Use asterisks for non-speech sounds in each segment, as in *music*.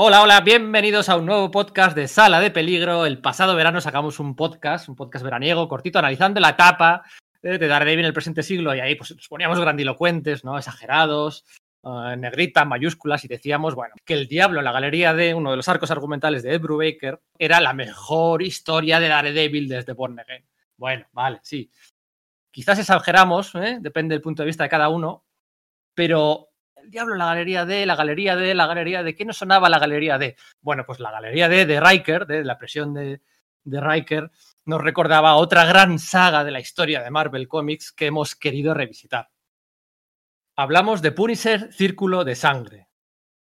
Hola, hola, bienvenidos a un nuevo podcast de Sala de Peligro. El pasado verano sacamos un podcast, un podcast veraniego, cortito, analizando la etapa de Daredevil en el presente siglo y ahí pues nos poníamos grandilocuentes, ¿no? Exagerados, uh, negrita, mayúsculas y decíamos, bueno, que el diablo en la galería de uno de los arcos argumentales de Ed Brubaker era la mejor historia de Daredevil desde Born Again. Bueno, vale, sí. Quizás exageramos, ¿eh? depende del punto de vista de cada uno, pero diablo la galería D, la galería D, la galería D, ¿qué nos sonaba la galería D? Bueno, pues la galería D de Riker, de la presión de, de Riker, nos recordaba otra gran saga de la historia de Marvel Comics que hemos querido revisitar. Hablamos de Punisher Círculo de Sangre.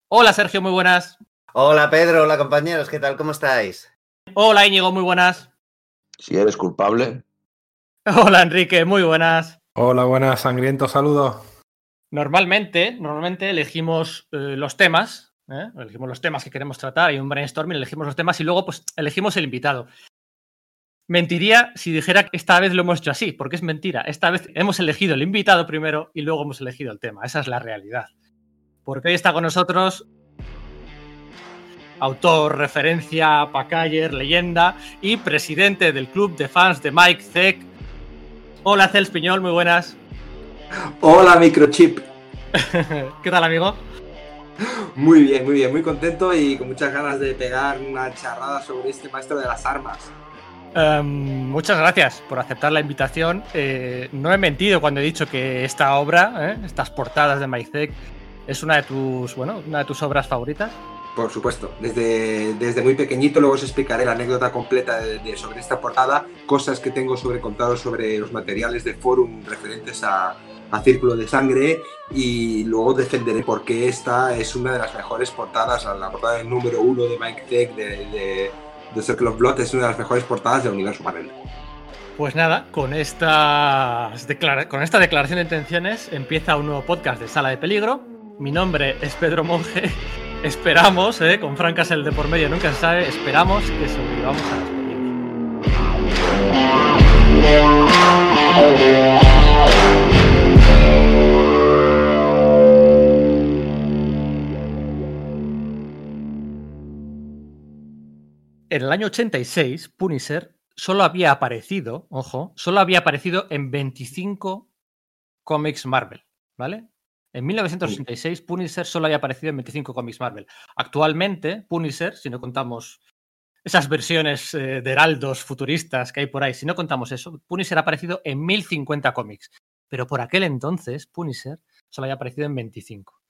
Hola Sergio, muy buenas. Hola Pedro, hola compañeros, ¿qué tal? ¿Cómo estáis? Hola Íñigo, muy buenas. Si eres culpable. Hola Enrique, muy buenas. Hola, buenas, sangriento saludo. Normalmente, normalmente elegimos eh, los temas, ¿eh? elegimos los temas que queremos tratar, hay un brainstorming, elegimos los temas y luego pues elegimos el invitado. Mentiría si dijera que esta vez lo hemos hecho así, porque es mentira. Esta vez hemos elegido el invitado primero y luego hemos elegido el tema. Esa es la realidad. Porque hoy está con nosotros autor, referencia, pacayer, leyenda y presidente del club de fans de Mike Zeck. Hola, Cels Piñol, muy buenas. Hola, Microchip. *laughs* ¿Qué tal, amigo? Muy bien, muy bien, muy contento y con muchas ganas de pegar una charrada sobre este maestro de las armas. Um, muchas gracias por aceptar la invitación. Eh, no he mentido cuando he dicho que esta obra, ¿eh? estas portadas de Maizek, es una de tus, bueno, una de tus obras favoritas. Por supuesto, desde, desde muy pequeñito, luego os explicaré la anécdota completa de, de, sobre esta portada, cosas que tengo sobre contados sobre los materiales de forum referentes a, a Círculo de Sangre y luego defenderé por qué esta es una de las mejores portadas, la portada del número uno de Mike Tech de, de The Circle of Blood es una de las mejores portadas del universo Marvel. Pues nada, con esta, con esta declaración de intenciones empieza un nuevo podcast de Sala de Peligro. Mi nombre es Pedro Monge. *laughs* Esperamos, eh, con Francas el de por medio nunca se sabe, esperamos que sobrevivamos a las En el año 86, Punisher solo había aparecido, ojo, solo había aparecido en 25 cómics Marvel, ¿vale? En 1986, Punisher solo había aparecido en 25 cómics Marvel. Actualmente, Punisher, si no contamos esas versiones eh, de heraldos futuristas que hay por ahí, si no contamos eso, Punisher ha aparecido en 1050 cómics. Pero por aquel entonces, Punisher solo había aparecido en 25.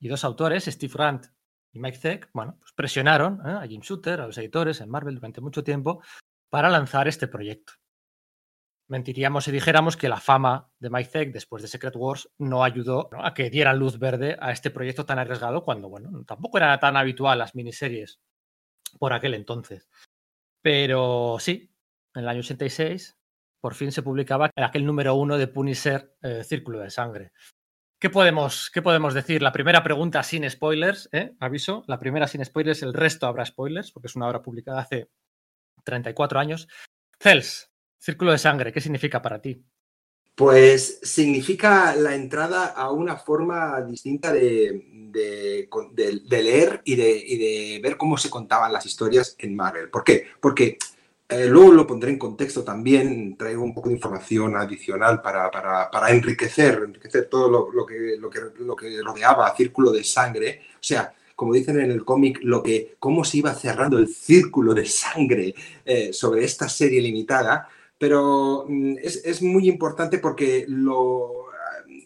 Y dos autores, Steve Grant y Mike Zeck, bueno, pues presionaron ¿eh? a Jim Shooter, a los editores en Marvel durante mucho tiempo para lanzar este proyecto. Mentiríamos si dijéramos que la fama de Mike Zeck después de Secret Wars no ayudó a que dieran luz verde a este proyecto tan arriesgado cuando, bueno, tampoco era tan habitual las miniseries por aquel entonces. Pero sí, en el año 86 por fin se publicaba aquel número uno de Punisher eh, Círculo de Sangre. ¿Qué podemos, ¿Qué podemos decir? La primera pregunta sin spoilers, ¿eh? aviso. La primera sin spoilers, el resto habrá spoilers, porque es una obra publicada hace 34 años. Cels, Círculo de Sangre, ¿qué significa para ti? Pues significa la entrada a una forma distinta de, de, leer y, y de, ver cómo se contaban las historias en Marvel. ¿Por qué? Porque eh, luego lo pondré en contexto también, traigo un poco de información adicional para, para, para enriquecer, enriquecer todo lo, que, lo, que, lo que rodeaba Círculo de Sangre. O sea, como dicen en el cómic, lo que, cómo se iba cerrando el círculo de sangre eh, sobre esta serie limitada, pero mm, es, es, muy importante porque lo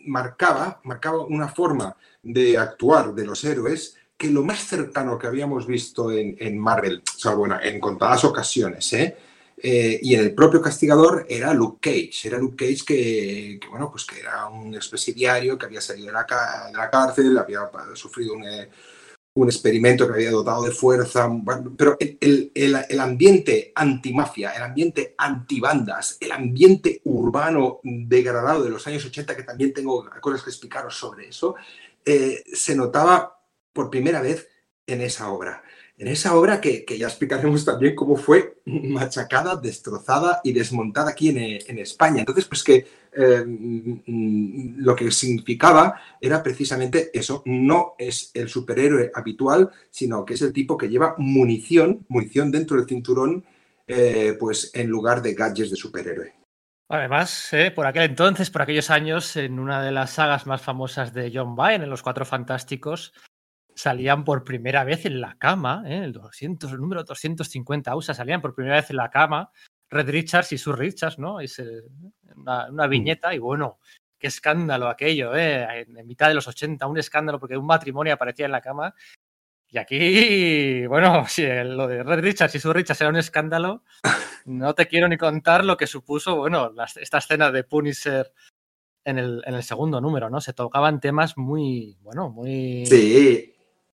marcaba, marcaba una forma de actuar de los héroes que lo más cercano que habíamos visto en, en Marvel, o sea, bueno, en contadas ocasiones, ¿eh? Eh, y en el propio castigador era Luke Cage, era Luke Cage que, bueno, pues que era un expresidiario que había salido de la, de la cárcel, había sufrido un, un, experimento que había dotado de fuerza, pero el, el, el ambiente antimafia, el ambiente antibandas, el ambiente urbano degradado de los años 80, que también tengo cosas que explicaros sobre eso, eh, se notaba por primera vez en esa obra. En esa obra que, ya explicaremos también cómo fue machacada, destrozada y desmontada aquí en, España. Entonces, pues que eh, mm, lo que significaba era precisamente eso, no es el superhéroe habitual, sino que es el tipo que lleva munición, munición dentro del cinturón, eh, pues en lugar de gadgets de superhéroe. Además, eh, por aquel entonces, por aquellos años, en una de las sagas más famosas de John Byrne, en Los Cuatro Fantásticos, salían por primera vez en la cama, ¿eh? el 200, el número 250 USA, salían por primera vez en la cama Red Richards y Sue Richards, ¿no? Es una, mm. viñeta y bueno, qué escándalo aquello, ¿eh? En, mitad de los 80, un escándalo porque un matrimonio aparecía en la cama. Y aquí, bueno, *laughs* si lo de Red Richards y Sue Richards era un escándalo, no te quiero ni contar lo que supuso, bueno, esta escena de Punisher en el, en el segundo número, ¿no? Se tocaban temas muy, bueno, muy... Sí,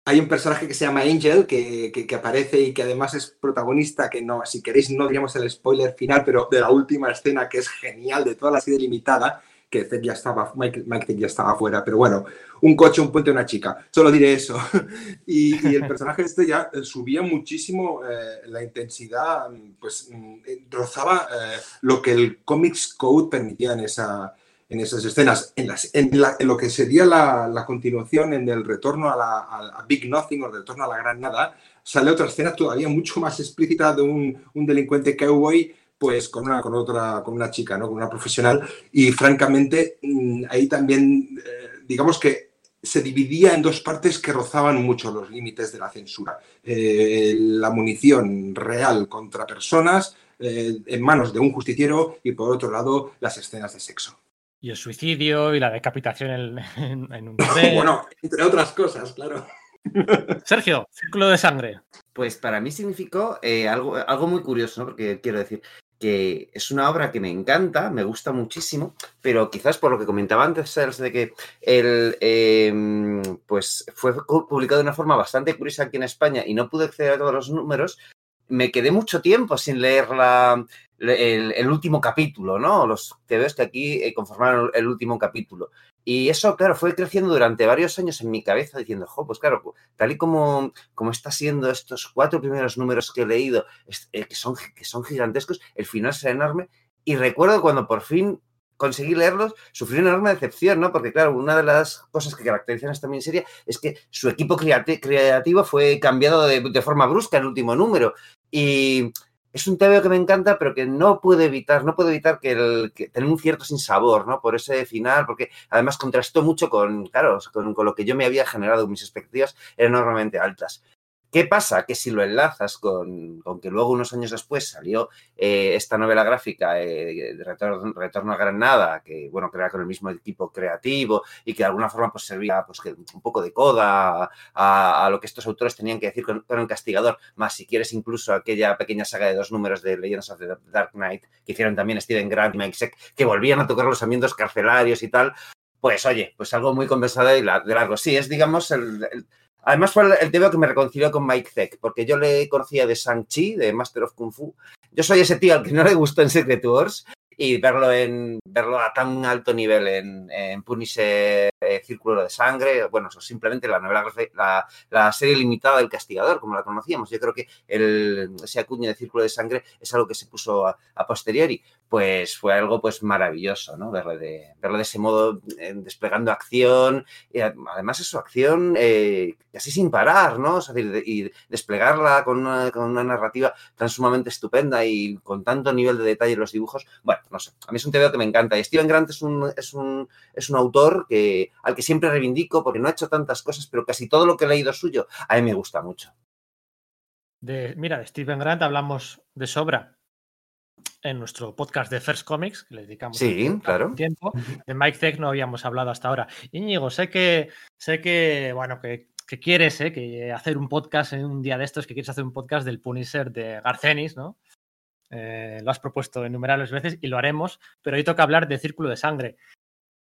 hay un personaje que se llama Angel que, aparece y que además es protagonista, que no, si queréis no diríamos el spoiler final, pero de la última escena que es genial de toda la serie limitada, que Zed ya estaba, Mike, Mike ya estaba fuera, pero bueno, un coche, un puente, una chica, solo diré eso. *laughs* y, el personaje este ya eh, subía muchísimo eh, la intensidad, pues mm, rozaba eh, lo que el Comics Code permitía en esa, en esas escenas. En, las, en, lo que sería la, continuación, en el retorno a, la, Big Nothing o el retorno a la Gran Nada, sale otra escena todavía mucho más explícita de un, un delincuente cowboy pues con una, con otra, con una chica, ¿no? Con una profesional. Y francamente, mm, ahí también, eh, digamos que se dividía en dos partes que rozaban mucho los límites de la censura. Eh, la munición real contra personas eh, en manos de un justiciero y por otro lado las escenas de sexo. Y el suicidio y la decapitación en, *laughs* un *laughs* bueno, entre otras cosas, claro. *laughs* Sergio, círculo de sangre. Pues para mí significó eh, algo, algo muy curioso, ¿no? Porque quiero decir que es una obra que me encanta, me gusta muchísimo, pero quizás por lo que comentaba antes, de que el, em, pues fue publicado de una forma bastante curiosa aquí en España y no pude acceder a todos los números, me quedé mucho tiempo sin leer la, el, último capítulo, ¿no? Los ves que aquí eh, conformaron el último capítulo. Y eso, claro, fue creciendo durante varios años en mi cabeza diciendo, jo, pues claro, tal y como, como está siendo estos cuatro primeros números que he leído, eh, que, son, que son gigantescos, el final será enorme. Y recuerdo cuando por fin conseguí leerlos, sufrí una enorme decepción, ¿no? Porque, claro, una de las cosas que caracterizan esta miniserie es que su equipo creativo fue cambiado de, de, forma brusca en el último número. Y es un TVO que me encanta, pero que no puedo evitar, no puedo evitar que, el, tener un cierto sinsabor, ¿no? Por ese final, porque además contrastó mucho con, claro, con, con lo que yo me había generado, mis expectativas eran enormemente altas. ¿Qué pasa? Que si lo enlazas con, que luego unos años después salió eh, esta novela gráfica eh, Retorno, a Granada, que bueno, que era con el mismo equipo creativo y que de alguna forma pues servía pues, un poco de coda a, lo que estos autores tenían que decir con, el castigador, más si quieres incluso aquella pequeña saga de dos números de Legends of the Dark Knight que hicieron también Steven Grant y Mike Seck, que volvían a tocar los ambientes carcelarios y tal, pues oye, pues algo muy conversado y de largo. Sí, es digamos el Además fue el, tema que me reconcilió con Mike Zeck, porque yo le conocía de Shang-Chi, de Master of Kung Fu. Yo soy ese tío al que no le gustó en Secret Wars y verlo en verlo a tan alto nivel en, en Punisher eh, Círculo de Sangre, bueno, simplemente la novela la, la, serie limitada del Castigador, como la conocíamos. Yo creo que el, ese acuño de Círculo de Sangre es algo que se puso a, posteriori. Pues fue algo pues maravilloso, ¿no? Verlo de, verlo de ese modo, eh, desplegando acción, y además es su acción eh, casi sin parar, ¿no? y desplegarla con una, con una narrativa tan sumamente estupenda y con tanto nivel de detalle en los dibujos. Bueno, no sé, a mí es un TVO que me encanta. Y Steven Grant es un, es un, es un autor que, al que siempre reivindico porque no ha hecho tantas cosas, pero casi todo lo que he leído suyo a mí me gusta mucho. De, mira, de Steven Grant hablamos de sobra en nuestro podcast de First Comics, que le dedicamos sí, claro. tiempo. De Mike Tech no habíamos hablado hasta ahora. Íñigo, sé que, sé que, bueno, que, que quieres ¿eh? que hacer un podcast en un día de estos, que quieres hacer un podcast del Punisher de Garcenis, ¿no? Eh, lo has propuesto innumerables veces y lo haremos, pero hoy toca hablar de Círculo de Sangre.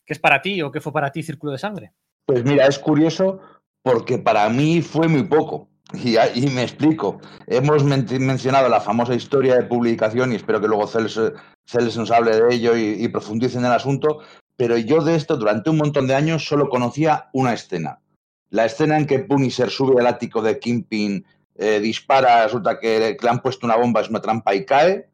¿Qué es para ti o qué fue para ti Círculo de Sangre? Pues mira, es curioso porque para mí fue muy poco. Y, me explico. Hemos mencionado la famosa historia de publicación y espero que luego Celes, nos hable de ello y, y profundice en el asunto, pero yo de esto durante un montón de años solo conocía una escena. la escena en que Punisher sube al ático de Kingpin, eh, dispara, resulta que le han puesto una bomba, es una trampa y cae,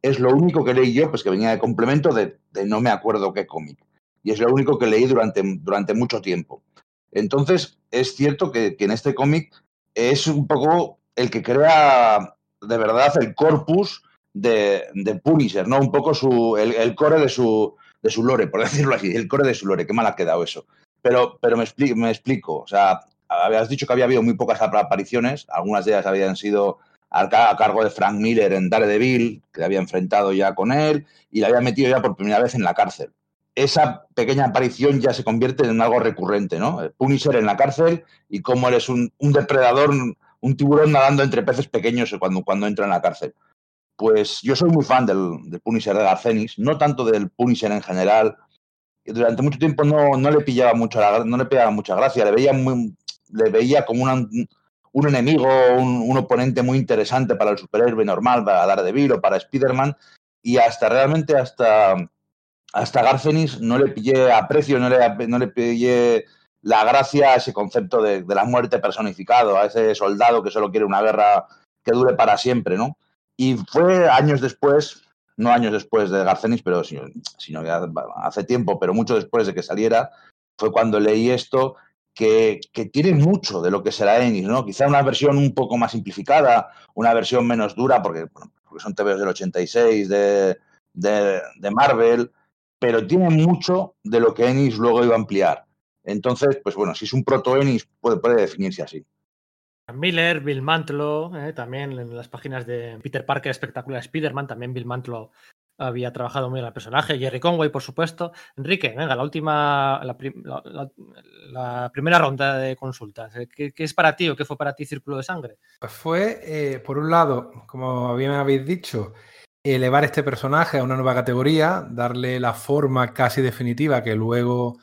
es lo único que leí yo, pues que venía de complemento de, no me acuerdo qué cómic. Y es lo único que leí durante, durante mucho tiempo. Entonces, es cierto que, en este cómic es un poco el que crea de verdad el corpus de, Punisher, ¿no? Un poco su, el, core de su, de su lore, por *laughs* decirlo así, el core de su lore, qué mal ha quedado eso. Pero, pero me, explico, me explico, o sea, habías dicho que había habido muy pocas apariciones, algunas de ellas habían sido a cargo de Frank Miller en Daredevil, que había enfrentado ya con él y le había metido ya por primera vez en la cárcel. Esa pequeña aparición ya se convierte en algo recurrente, ¿no? Punisher en la cárcel y cómo eres un, depredador, un tiburón nadando entre peces pequeños cuando, cuando entra en la cárcel. Pues yo soy muy fan del, Punisher de Garcenis, no tanto del Punisher en general. Durante mucho tiempo no, no le pillaba mucho no le pillaba mucha gracia, le veía muy, le veía como un enemigo, un, oponente muy interesante para el superhéroe normal, para Daredevil o para Spider-Man, y hasta realmente hasta, hasta Garcenis no le pillé aprecio, no le, no le pillé la gracia a ese concepto de, la muerte personificado, a ese soldado que solo quiere una guerra que dure para siempre, ¿no? Y fue años después, no años después de Garcenis, pero sino, sino hace tiempo, pero mucho después de que saliera, fue cuando leí esto que, tiene mucho de lo que será Ennis, ¿no? Quizá una versión un poco más simplificada, una versión menos dura, porque, son TVs del 86 de, de, Marvel, pero tiene mucho de lo que Ennis luego iba a ampliar. Entonces, pues bueno, si es un proto-Ennis, puede, puede definirse así. Miller, Bill Mantlo, eh, también en las páginas de Peter Parker, espectacular Spider-Man, también Bill Mantlo había trabajado muy bien el personaje, Jerry Conway, por supuesto. Enrique, venga, la última, la, primera ronda de consultas. Eh, ¿Qué, es para ti o qué fue para ti Círculo de Sangre? Pues fue, eh, por un lado, como bien habéis dicho, elevar este personaje a una nueva categoría, darle la forma casi definitiva que luego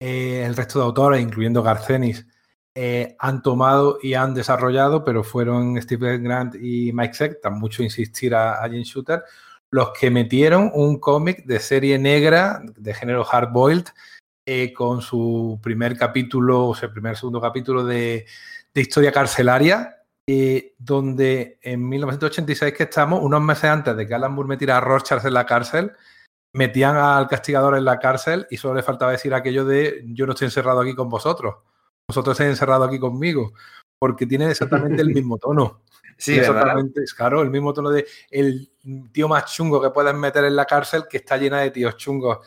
eh, el resto de autores, incluyendo Garcenis, han tomado y han desarrollado, pero fueron Stephen Grant y Mike Zeck, tan mucho insistir a, a Shooter, los que metieron un cómic de serie negra de género hardboiled eh, con su primer capítulo, o sea, primer segundo capítulo de, historia carcelaria, eh, donde en 1986 que estamos, unos meses antes de que Alan Moore metiera a Rorschach en la cárcel, metían al castigador en la cárcel y solo le faltaba decir aquello de yo no estoy encerrado aquí con vosotros, vosotros estáis encerrado aquí conmigo, porque tiene exactamente el mismo tono. *laughs* Sí, exactamente. Es claro, el mismo tono de el tío más chungo que puedes meter en la cárcel que está llena de tíos chungos.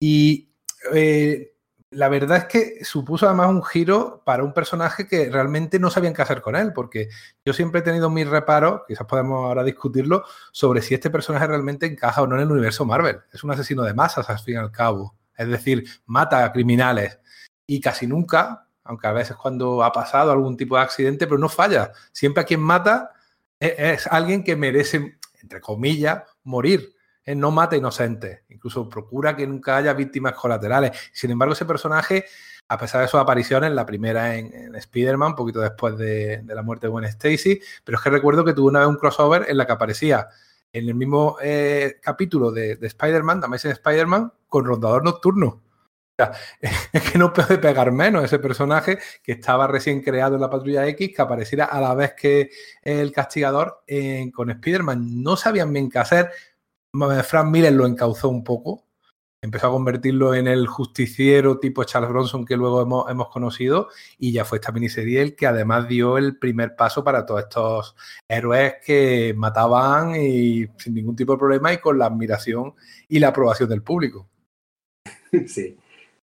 Y eh, la verdad es que supuso además un giro para un personaje que realmente no sabían qué hacer con él, porque yo siempre he tenido mis reparos, quizás podemos ahora discutirlo, sobre si este personaje realmente encaja o no en el universo Marvel. Es un asesino de masas, al fin y al cabo. Es decir, mata a criminales. Y casi nunca, aunque a veces cuando ha pasado algún tipo de accidente, pero no falla. Siempre a quien mata es, alguien que merece, entre comillas, morir. No mata inocentes, incluso procura que nunca haya víctimas colaterales. Sin embargo, ese personaje, a pesar de sus apariciones, la primera en, Spider-Man, un poquito después de, la muerte de Gwen Stacy, pero es que recuerdo que tuvo una vez un crossover en la que aparecía en el mismo eh, capítulo de, de Spider-Man, de Amazing Spider-Man, con Rondador Nocturno. *laughs* es que no puede pegar menos ese personaje que estaba recién creado en la Patrulla X, que apareciera a la vez que el castigador con Spider-Man. No sabían bien qué hacer. Frank Miller lo encauzó un poco. Empezó a convertirlo en el justiciero tipo Charles Bronson que luego hemos, hemos conocido y ya fue esta miniserie el que además dio el primer paso para todos estos héroes que mataban y sin ningún tipo de problema y con la admiración y la aprobación del público. *laughs* Sí.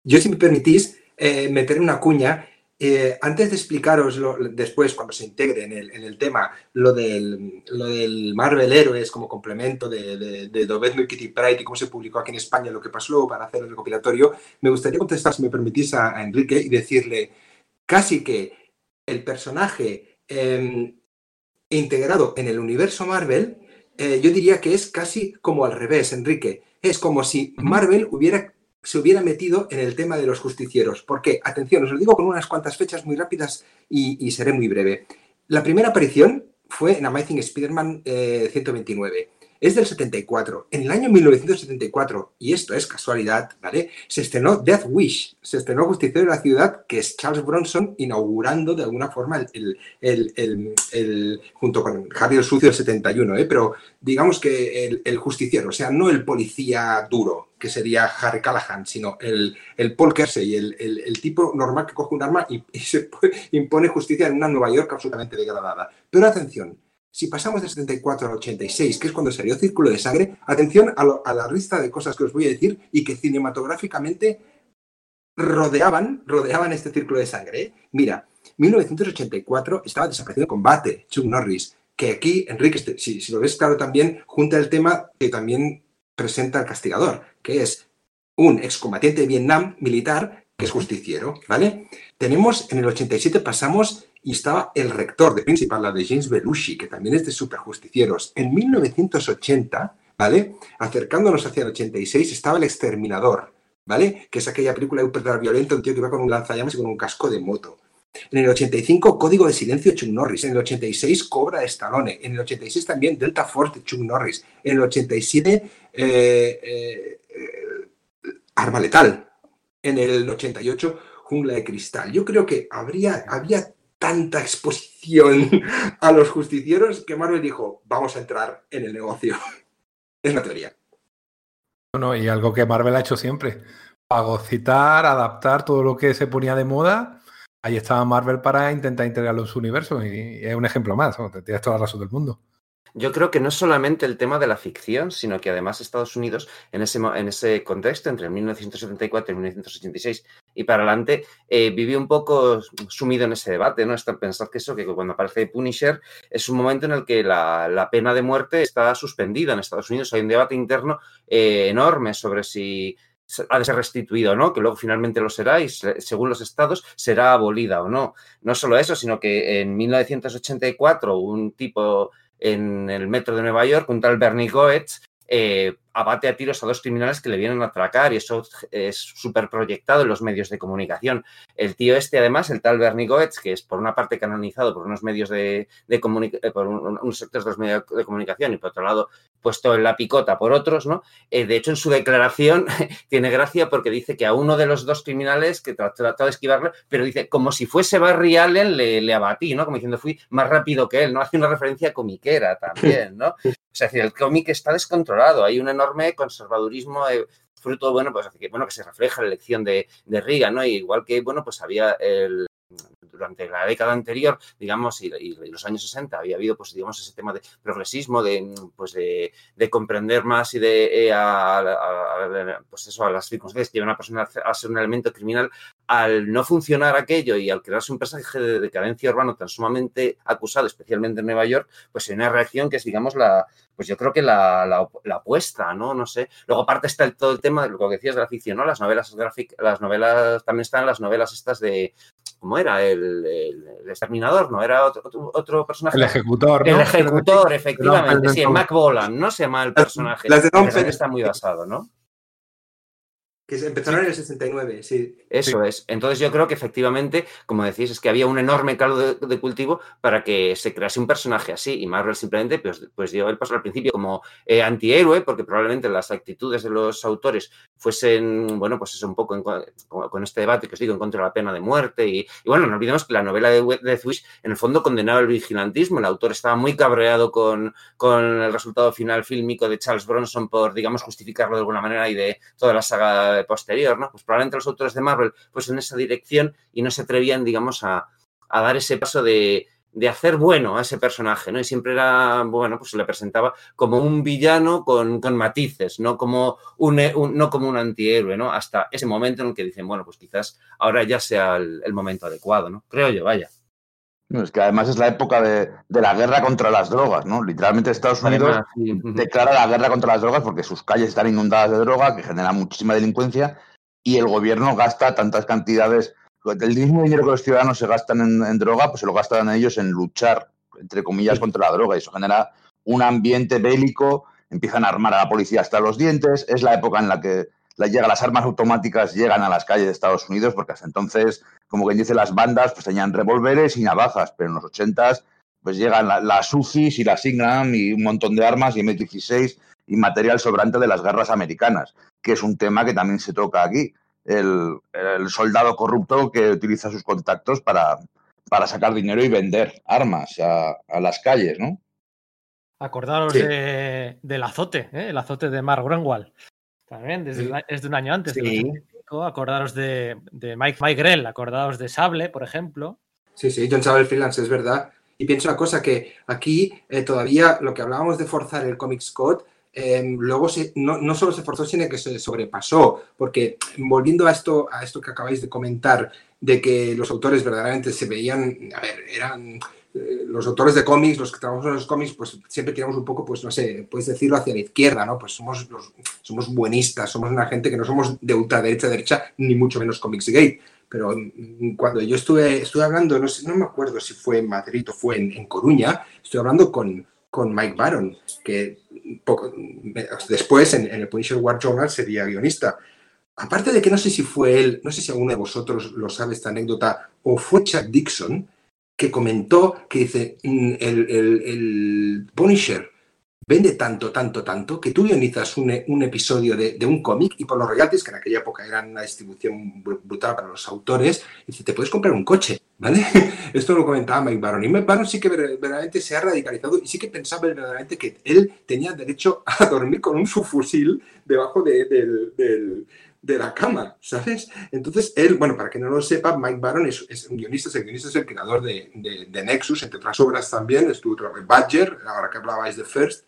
Yo, si me permitís, eh, meter una cuña. Eh, antes de explicaros después, cuando se integre en el, tema, lo del, lo del, Marvel Héroes como complemento de, de, de y Kitty Pride y cómo se publicó aquí en España, lo que pasó para hacer el recopilatorio, me gustaría contestar, si me permitís, a, Enrique y decirle casi que el personaje em, integrado en el universo Marvel, eh, yo diría que es casi como al revés, Enrique. Es como si Marvel hubiera se hubiera metido en el tema de los justicieros. ¿Por qué? Atención, os lo digo con unas cuantas fechas muy rápidas y, seré muy breve. La primera aparición fue en Amazing Spider-Man 129. Es del 74. En el año 1974, y esto es casualidad, ¿vale? Se estrenó Death Wish, se estrenó Justiciero de la Ciudad, que es Charles Bronson inaugurando de alguna forma el, el, junto con Harry el Sucio del 71, ¿eh? Pero digamos que el, justiciero, o sea, no el policía duro, que sería Harry Callahan, sino el, el Paul Kersey, el, tipo normal que coge un arma y, y se *laughs* impone justicia en una Nueva York absolutamente degradada. Pero atención, si pasamos de 74 al 86, que es cuando salió Círculo de Sangre, atención a, la lista de cosas que os voy a decir y que cinematográficamente rodeaban, rodeaban este Círculo de Sangre. ¿eh? Mira, 1984 estaba desapareciendo combate, Chuck Norris, que aquí, Enrique, este, si, si, lo ves claro también, junta el tema que también presenta el castigador, que es un excombatiente de Vietnam militar que es justiciero, ¿vale? Tenemos, en el 87 pasamos y estaba el rector de principal, la de James Belushi, que también es de superjusticieros. En 1980, ¿vale? Acercándonos hacia el 86, estaba El Exterminador, ¿vale? Que es aquella película ultra violenta, un tío que va con un lanzallamas y con un casco de moto. En el 85, Código de Silencio Chuck Norris. En el 86, Cobra de Stallone. En el 86 también Delta Force Chuck Norris. En el 87, eh, eh, eh, Arma Letal. En el 88, Jungla de Cristal. Yo creo que habría, había tanta exposición a los justicieros que Marvel dijo, vamos a entrar en el negocio. *laughs* es una teoría. Bueno, y algo que Marvel ha hecho siempre. Pagocitar, adaptar todo lo que se ponía de moda. Ahí estaba Marvel para intentar integrarlo en su universo. Y es un ejemplo más. Tienes toda la razón del mundo. Yo creo que no es solamente el tema de la ficción, sino que además Estados Unidos, en ese, en ese contexto, entre 1974 y 1986 y para adelante, eh, vivió un poco sumido en ese debate, ¿no? Pensar que eso, que cuando aparece Punisher, es un momento en el que la, pena de muerte está suspendida en Estados Unidos. Hay un debate interno eh, enorme sobre si ha de ser restituido o no, que luego finalmente lo será y según los estados será abolida o no. No solo eso, sino que en 1984 un tipo en el metro de Nueva York, un tal Bernie Goetz, eh, abate a tiros a dos criminales que le vienen a atracar y eso es súper proyectado en los medios de comunicación. El tío este, además, el tal Bernie Goetz, que es por una parte canonizado por unos medios de, eh, por unos sectores de los medios de comunicación y por otro lado puesto en la picota por otros, ¿no? Eh, de hecho, en su declaración *laughs* tiene gracia porque dice que a uno de los dos criminales que trató de esquivarle, pero dice, como si fuese Barry Allen, le, le, abatí, ¿no? Como diciendo, fui más rápido que él, ¿no? Hace una referencia comiquera también, ¿no? *laughs* O sea, es decir, el cómic está descontrolado, hay un enorme conservadurismo eh, fruto, bueno, pues que, bueno, que se refleja la elección de, de ¿no? igual que, bueno, pues había el, durante la década anterior, digamos, y, los años 60, había habido, pues, digamos, ese tema de progresismo, de, pues, de, comprender más y de, eh, a, pues eso, a las circunstancias que llevan a una persona a ser un elemento criminal, al no funcionar aquello y al crearse un personaje de decadencia urbano tan sumamente acusado, especialmente en Nueva York, pues hay una reacción que es, digamos, la, pues yo creo que la, la, apuesta, ¿no? No sé. Luego aparte está el, todo el tema de lo que decías de la ficción, ¿no? Las novelas gráficas, las novelas, también están las novelas estas de, ¿cómo era? El, exterminador, ¿no? Era otro, otro, personaje. El ejecutor, ¿no? El ejecutor, efectivamente. Sí, el Mac ¿no? Se llama el personaje. Las de Don Está muy basado, ¿no? Que empezaron en el 69, sí. Eso es. Entonces yo creo que efectivamente, como decís, es que había un enorme caldo de, cultivo para que se crease un personaje así y Marvel simplemente pues, pues dio el paso al principio como eh, antihéroe porque probablemente las actitudes de los autores fuesen, bueno, pues eso un poco con este debate que os digo, en contra de la pena de muerte y, bueno, no olvidemos que la novela de Death Wish en el fondo condenaba el vigilantismo. El autor estaba muy cabreado con, con el resultado final fílmico de Charles Bronson por, digamos, justificarlo de alguna manera y de toda la saga posterior, ¿no? Pues probablemente los autores de Marvel, pues en esa dirección y no se atrevían, digamos, a, dar ese paso de, hacer bueno a ese personaje, ¿no? Y siempre era, bueno, pues se le presentaba como un villano con, matices, no como un, no como un antihéroe, ¿no? Hasta ese momento en el que dicen, bueno, pues quizás ahora ya sea el, el momento adecuado, ¿no? Creo yo, vaya. Es que además es la época de, la guerra contra las drogas, ¿no? Literalmente Estados Unidos declara la guerra contra las drogas porque sus calles están inundadas de droga, que genera muchísima delincuencia, y el gobierno gasta tantas cantidades. El mismo dinero que los ciudadanos se gastan en, droga, pues se lo gastan ellos en luchar, entre comillas, contra la droga. Y eso genera un ambiente bélico, empiezan a armar a la policía hasta los dientes. Es la época en la que llega, las armas automáticas llegan a las calles de Estados Unidos, porque hasta entonces, como quien dice, las bandas pues tenían revólveres y navajas, pero en los ochentas pues llegan la- las UCIs y las Ingram y un montón de armas y M16 y material sobrante de las guerras americanas, que es un tema que también se toca aquí. El, el soldado corrupto que utiliza sus contactos para, para sacar dinero y vender armas a, a las calles, ¿no? Acordaros Sí. de, del azote, ¿eh? el azote de Mark Greenwald. También, desde Sí. es de un año antes, del Sí. 85. Acordaros de, de Mike, Mike Grell, acordaos de Sable, por ejemplo. Sí, sí, John Sabel Freelance, es verdad. Y pienso una cosa, que aquí eh, todavía lo que hablábamos de forzar el Comics Code, eh, luego se- no, no solo se forzó, sino que se sobrepasó, porque volviendo a esto, a esto que acabáis de comentar, de que los autores verdaderamente se veían, a ver, eran eh, los autores de cómics, los que trabajamos en los cómics, pues siempre tiramos un poco, pues no sé, puedes decirlo hacia la izquierda, ¿no? Pues somos, los, somos buenistas, somos una gente que no somos de ultraderecha, derecha, ni mucho menos Comics Gate. Pero mm, cuando yo estuve, estuve hablando, no, sé, no me acuerdo si fue en Madrid o fue en, en Coruña, estoy hablando con, con Mike Baron, que poco, después en, en el Punisher War Journal sería guionista. Aparte de que no sé si fue él, no sé si alguno de vosotros lo sabe esta anécdota, o fue Chuck Dixon, que comentó que dice, "Mm, el, el- el Punisher vende tanto, tanto, tanto, que tú guionizas un, un episodio de, de un cómic y por los royalties, que en aquella época eran una distribución br- brutal para los autores, dice, te puedes comprar un coche, ¿vale? *laughs* Esto lo comentaba Mike Baron. Y Mike Baron sí que ver- verdaderamente se ha radicalizado y sí que pensaba verdaderamente que él tenía derecho a dormir con un subfusil debajo de, del- de la cama, ¿sabes? Entonces, él, bueno, para que no lo sepa, Mike Baron es, es un guionista, es el guionista es el creador de, de- de Nexus, entre otras obras también, estuvo en Badger, ahora que hablabais de First,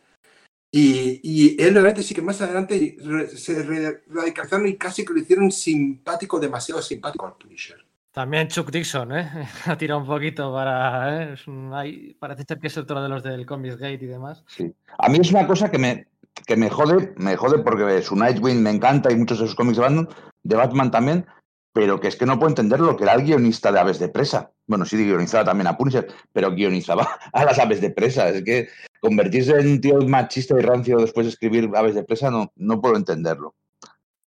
y, y él realmente sí que más adelante se radicalizaron y casi que lo hicieron simpático, demasiado simpático al Punisher. También Chuck Dixon, ¿eh? *laughs* ha tirado un poquito para. ¿eh? Es un- ahí- parece ser que es otro de los del Comics Gate y demás. Sí. A mí es una cosa que me, que me jode, me jode porque su Nightwing me encanta y muchos de sus cómics de Batman, de Batman también, pero que es que no puedo entender lo que era el guionista de Aves de Presa. Bueno, sí guionizaba también a Punisher, pero guionizaba *laughs* a las Aves de Presa. Es que convertirse en un tío machista y rancio después de escribir Aves de Presa no, no puedo entenderlo.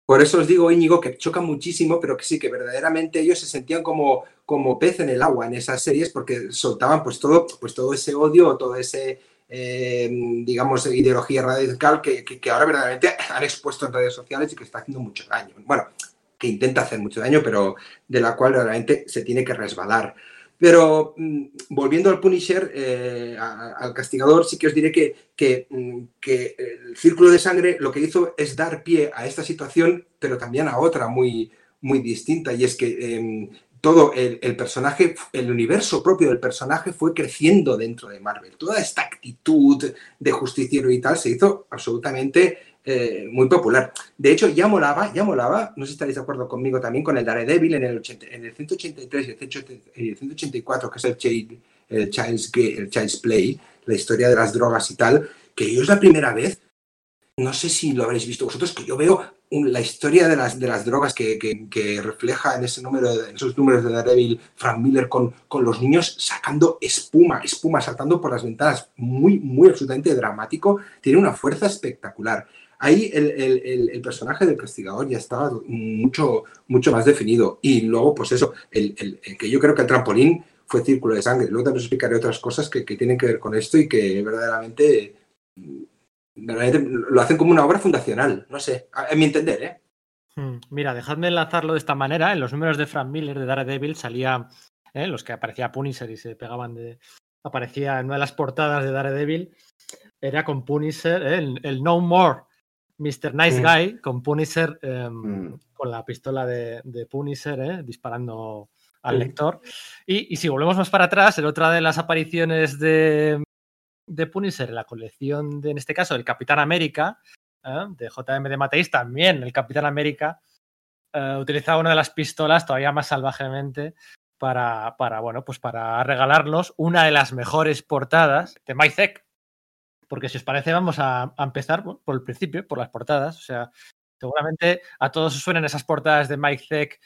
Por eso os digo, Íñigo, que choca muchísimo, pero que sí, que verdaderamente ellos se sentían como, como pez en el agua en esas series porque soltaban pues todo, pues todo ese odio, todo ese, eh, digamos, ideología radical que, que- ahora verdaderamente *laughs* han expuesto en redes sociales y que está haciendo mucho daño. Bueno, que intenta hacer mucho daño, pero de la cual realmente se tiene que resbalar. Pero mm, volviendo al Punisher, eh, al castigador, sí que os diré que, que, mm, que el círculo de sangre lo que hizo es dar pie a esta situación, pero también a otra muy, muy distinta, y es que em, todo el, personaje, el universo propio del personaje fue creciendo dentro de Marvel. Toda esta actitud de justiciero y tal se hizo absolutamente eh, muy popular. De hecho, ya molaba, ya molaba, no sé si estaréis de acuerdo conmigo también, con el Daredevil en el, 80 en el 183 y el 180 y el 184, que es el, Child- el, Child's, el Child's Play, la historia de las drogas y tal, que yo es la primera vez, no sé si lo habréis visto vosotros, que yo veo la historia de las, de las drogas que, que- que refleja en, ese número en esos números de Daredevil, Frank Miller con, con los niños sacando espuma, espuma, saltando por las ventanas, muy, muy absolutamente dramático, tiene una fuerza espectacular. Ahí el, el- el- el personaje del castigador ya estaba mucho, mucho más definido. Y luego, pues eso, el, que yo creo que el trampolín fue círculo de sangre. Luego también os explicaré otras cosas que, que tienen que ver con esto y que verdaderamente lo hacen como una obra fundacional. No sé, a, a mi entender, ¿eh? Hmm, Mira, dejadme enlazarlo de esta manera. En los números de Frank Miller de Daredevil salía, ¿eh? los que aparecía Punisher y se pegaban de. Aparecía en una de las portadas de Daredevil. Era con Punisher, ¿eh? el, el No More Mr. Nice Mm. Guy, con Punisher em, Mm. con la pistola de, de Punisher, ¿eh? disparando al Mm. lector. Y, y si volvemos más para atrás, en otra de las apariciones de, de Punisher la colección, de, en este caso, del Capitán América, ¿eh? de JM de Mateis, también el Capitán América eh, utilizaba una de las pistolas todavía más salvajemente para, para, bueno, pues para regalarnos una de las mejores portadas de Zeck. Porque si os parece, vamos a, empezar por, el principio, por las portadas. O sea, seguramente a todos os suenan esas portadas de Zeck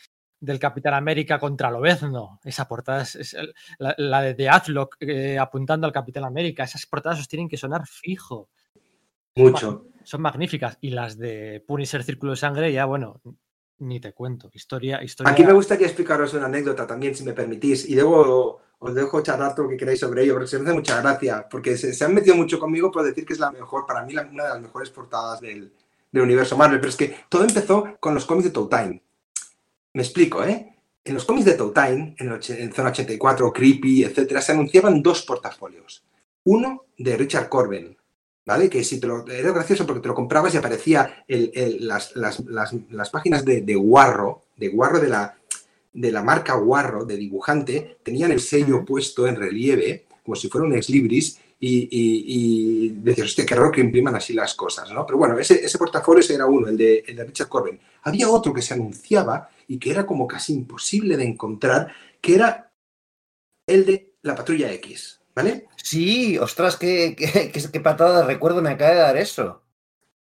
del Capitán América contra Lobezno. Esa portada es, es el- la, la de The Azlock eh, apuntando al Capitán América. Esas portadas os tienen que sonar fijo. Mucho. Son magníficas. Y las de Punisher Círculo de Sangre, ya bueno, ni te cuento. Historia, historia. Aquí me gustaría explicaros una anécdota también, si me permitís, y luego os dejo charlar todo lo que queráis sobre ello, porque se me hace mucha gracia, porque se, han metido mucho conmigo por decir que es la mejor, para mí, una de las mejores portadas del, universo Marvel, pero es que todo empezó con los cómics de Time. Me explico, ¿eh? En los cómics de Time, en, en Zona 84, Creepy, etcétera, se anunciaban dos portafolios. Uno de Richard Corbin, ¿vale? Que si te lo, era gracioso porque te lo comprabas y aparecía las, páginas de, de, Guarro, de Guarro de la, de la marca Guarro, de dibujante, tenían el sello puesto en relieve, como si fuera un ex libris, y, y, decías, hostia, qué raro que impriman así las cosas, ¿no? Pero bueno, ese, ese portafolio ese era uno, el de, el de Richard Corbin. Había otro que se anunciaba y que era como casi imposible de encontrar, que era el de la Patrulla X, ¿vale? Sí, ostras, qué, qué, patada de recuerdo me acaba de dar eso.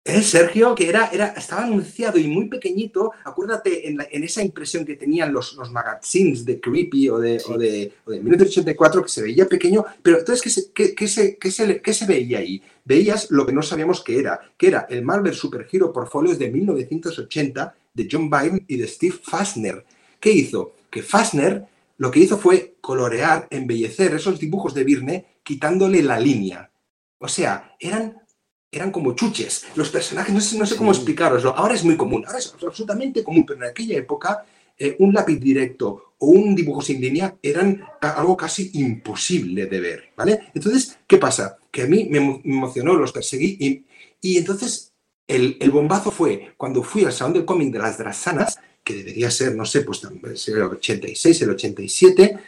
¿Eh, Sergio, que era, era, estaba anunciado y muy pequeñito. Acuérdate en, esa impresión que tenían los, los magazines de Creepy o de, o de, o de 1984, que se veía pequeño, pero entonces, ¿qué se, se, qué, se, veía ahí? Veías lo que no sabíamos que era, que era el Marvel Super Hero Portfolios de 1980 de John Byrne y de Steve Fassner. ¿Qué hizo? Que Fassner lo que hizo fue colorear, embellecer esos dibujos de Byrne quitándole la línea. O sea, eran, eran como chuches. Los personajes, no sé, no sé cómo explicaroslo. Ahora es muy común, ahora es absolutamente común, pero en aquella época eh, un lápiz directo o un dibujo sin línea eran algo casi imposible de ver, ¿vale? Entonces, ¿qué pasa? Que a mí me emocionó, los perseguí y, y entonces el, el, bombazo fue cuando fui al Salón del Cómic de las Drasanas, que debería ser, no sé, pues el 86, el 87,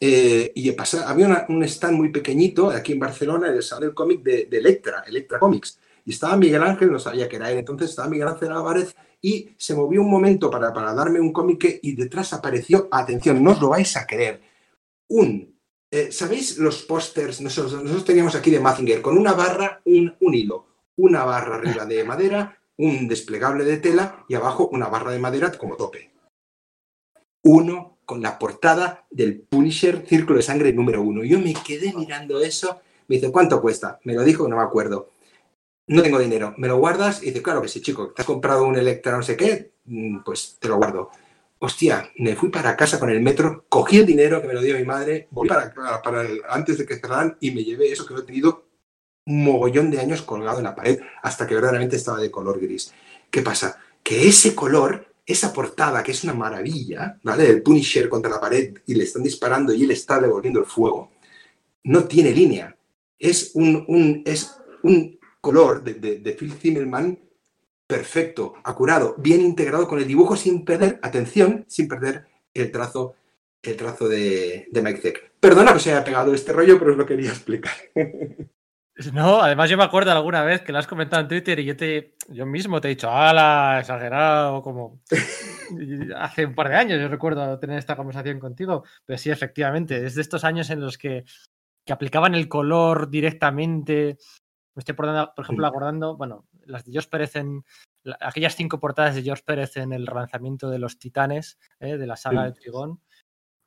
eh, y había un stand muy pequeñito aquí en Barcelona, en el salón del cómic de, Electra, Electra Comics. Y estaba Miguel Ángel, no sabía que era él, entonces estaba Miguel Ángel Álvarez y se movió un momento para, para darme un cómic y detrás apareció, atención, no os lo vais a creer, un, eh, ¿sabéis los pósters? Nosotros, teníamos aquí de Mazinger, con una barra, un, un hilo, una barra arriba de madera, un desplegable de tela y abajo una barra de madera como tope. Uno con la portada del Punisher Círculo de Sangre número uno. Yo me quedé mirando eso, me dice, ¿cuánto cuesta? Me lo dijo, no me acuerdo. No tengo dinero, ¿me lo guardas? Y dice, claro que sí, chico, ¿te has comprado un Electra no sé qué? Mm, pues te lo guardo. Hostia, me fui para casa con el metro, cogí el dinero que me lo dio mi madre, volví para, para, antes de que cerraran y me llevé eso que lo he tenido un mogollón de años colgado en la pared hasta que verdaderamente estaba de color gris. ¿Qué pasa? Que ese color esa portada, que es una maravilla, ¿vale? El Punisher contra la pared y le están disparando y él está devolviendo el fuego, no tiene línea. Es un, es un color de, de, Phil Zimmerman perfecto, acurado, bien integrado con el dibujo sin perder, atención, sin perder el trazo, el trazo de, de Mike Zeck. Perdona que se haya pegado este rollo, pero os lo quería explicar. *laughs* No, además yo me acuerdo alguna vez que lo has comentado en Twitter y yo te, yo mismo te he dicho, ala, exagerado, como *laughs* hace un par de años yo recuerdo tener esta conversación contigo, pero sí, efectivamente, es de estos años en los que, que aplicaban el color directamente. Me estoy, por, por ejemplo, acordando, bueno, las de George Pérez en, aquellas cinco portadas de George Pérez en el relanzamiento de Los Titanes, ¿eh? de la saga de Trigón,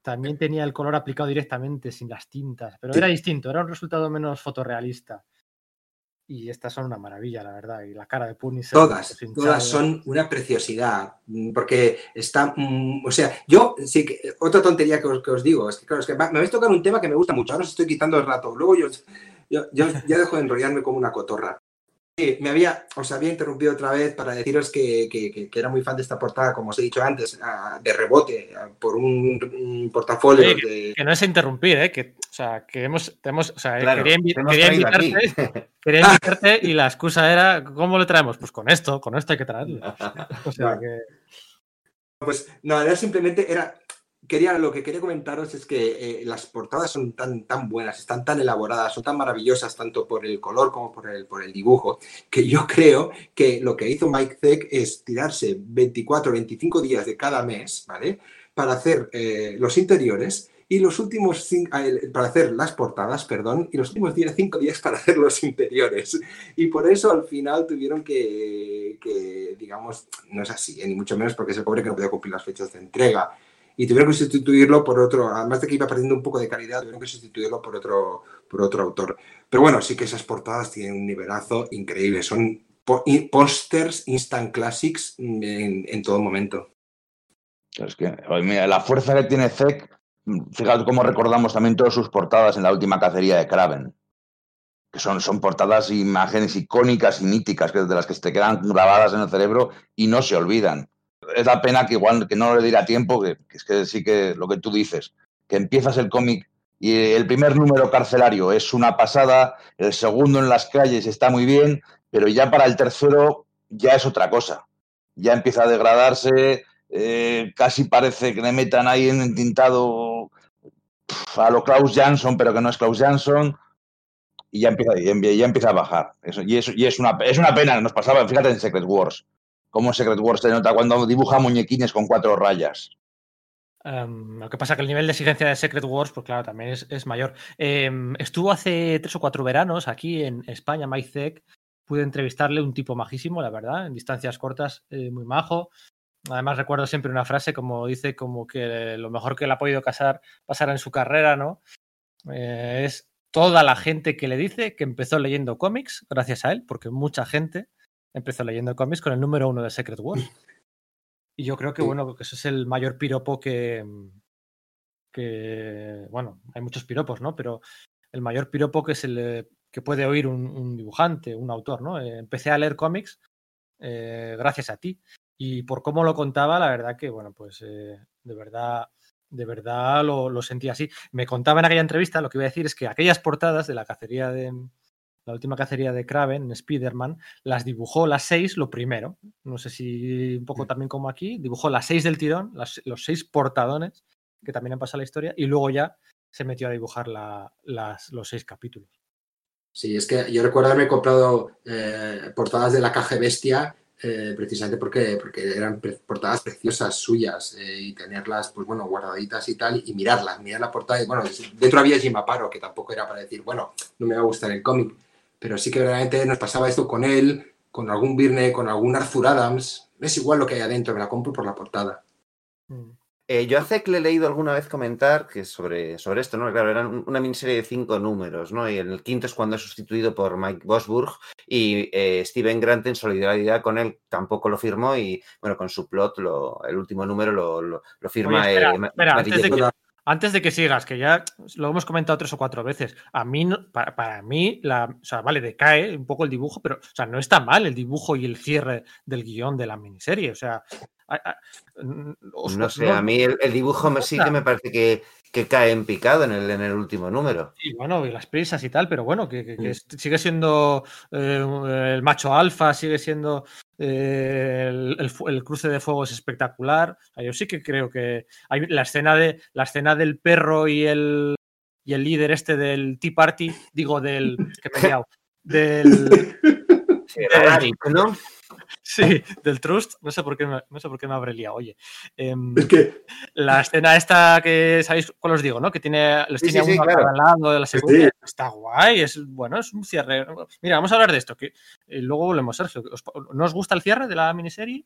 también tenía el color aplicado directamente, sin las tintas, pero era distinto, era un resultado menos fotorrealista. Y estas son una maravilla, la verdad. Y la cara de Punisher. Todas, todas son una preciosidad. Mm, porque está. Mm, o sea, yo sí que. Otra tontería que os, digo es que, claro, es que me habéis tocado un tema que me gusta mucho. Ahora os estoy quitando el rato. Luego yo, yo, yo ya dejo de enrollarme como una cotorra me había, os había interrumpido otra vez para deciros que, era muy fan de esta portada, como os he dicho antes, de rebote, por un, portafolio. que, no es interrumpir, ¿eh? que, o sea, que hemos, o sea, *laughs* quería, invitarte, quería, *laughs* invitarte, y la excusa era, ¿cómo lo traemos? Pues con esto, con esto hay que traerlo. *laughs* O sea, que... Pues no, era simplemente, era, quería, lo que quería comentaros es que eh, las portadas son tan, tan buenas, están tan elaboradas, son tan maravillosas, tanto por el color como por el, por el dibujo, que yo *laughs* creo que lo que hizo Mike Zeck es tirarse 24, 25 días de cada mes, ¿vale? Para hacer eh, los interiores y los últimos para hacer las portadas, perdón, y los últimos días, cinco días para hacer los interiores. Y por eso al final tuvieron que, que digamos, no es así, ¿eh? ni mucho menos porque se pobre que no podía cumplir las fechas de entrega y tuvieron que sustituirlo por otro, además de que iba perdiendo un poco de calidad, tuvieron que sustituirlo por otro, por otro autor. Pero bueno, sí que esas portadas tienen un nivelazo increíble, son pósters instant classics en, todo momento. Es que, la fuerza que tiene Zek Fíjate cómo recordamos también todas sus portadas en la última cacería de Kraven. Que son, son portadas, imágenes icónicas y míticas, que de las que te quedan grabadas en el cerebro y no se olvidan. Es la pena que igual que no le diera tiempo, que, que es que sí que lo que tú dices, que empiezas el cómic y el primer número carcelario es una pasada, el segundo en las calles está muy bien, pero ya para el tercero ya es otra cosa. Ya empieza a degradarse, eh, casi parece que le metan ahí en entintado a lo Klaus Jansson, pero que no es Klaus Jansson, y ya empieza, ya empieza a bajar. Y, es, una, es una pena, nos pasaba, fíjate en Secret Wars, cómo Secret Wars se nota cuando dibuja muñequines con cuatro rayas. Um, lo que pasa que el nivel de exigencia de Secret Wars, pues claro, también es, mayor. Um, estuvo hace tres o cuatro veranos aquí en España, Mike Pude entrevistarle un tipo majísimo, la verdad, en distancias cortas, eh, muy majo. Además, recuerdo siempre una frase como dice, como que lo mejor que le ha podido casar, pasar en su carrera, ¿no? Eh, es toda la gente que le dice que empezó leyendo cómics, gracias a él, porque mucha gente empezó leyendo cómics con el número uno de Secret Wars. Y yo creo que, bueno, que ese es el mayor piropo que, que, bueno, hay muchos piropos, ¿no? Pero el mayor piropo que, se le, que puede oír un, un dibujante, un autor, ¿no? Eh, empecé a leer cómics eh, gracias a ti. Y por cómo lo contaba, la verdad que, bueno, pues eh, de verdad, de verdad lo, lo sentí así. Me contaba en aquella entrevista, lo que iba a decir es que aquellas portadas de la cacería de, la última cacería de Kraven, Spider-Man, las dibujó las seis lo primero. No sé si un poco también como aquí, dibujó las seis del tirón, las, los seis portadones, que también han pasado la historia, y luego ya se metió a dibujar la, las, los seis capítulos. Sí, es que yo recuerdo haberme comprado eh, portadas de la caja bestia eh, precisamente porque, porque eran pre portadas preciosas suyas eh, y tenerlas, pues bueno, guardaditas y tal, y mirarlas, mirar la portada. Y bueno, dentro había Jim Aparo, que tampoco era para decir, bueno, no me va a gustar el cómic, pero sí que verdaderamente nos pasaba esto con él, con algún Birne, con algún Arthur Adams. Es igual lo que hay adentro, me la compro por la portada. Mm. Eh, yo hace que le he leído alguna vez comentar que sobre, sobre esto, ¿no? Claro, era una miniserie de cinco números, ¿no? Y el quinto es cuando es sustituido por Mike Bosburg y eh, Steven Grant en solidaridad con él tampoco lo firmó y, bueno, con su plot, lo, el último número lo, lo, lo firma. Oye, espera, eh, espera, antes, de que, antes, de que, sigas, que ya lo hemos comentado tres o cuatro veces, a mí, para, para mí, la, o sea, vale, decae un poco el dibujo, pero, o sea, no está mal el dibujo y el cierre del guion de la miniserie, o sea, no sé, a mí el, el dibujo sí que me parece que, que, cae en picado en el, en el último número. Y bueno, y las prisas y tal, pero bueno, que, que, que sigue siendo eh, el macho alfa, sigue siendo eh, el, el, el, cruce de fuego es espectacular. O sea, yo sí que creo que hay la escena de la escena del perro y el y el líder este del Tea Party, digo del que me he liado, del, *laughs* sí, del ¿no? Sí, del Trust, no sé por qué me, no sé por qué me habré liado, oye. Eh, es que... La escena esta que sabéis cuál os digo, ¿no? Que tiene, tiene sí, sí, claro. al lado de la segunda. Sí. Está guay, es bueno, es un cierre. Mira, vamos a hablar de esto, que eh, luego volvemos, Sergio. ¿No os gusta el cierre de la miniserie?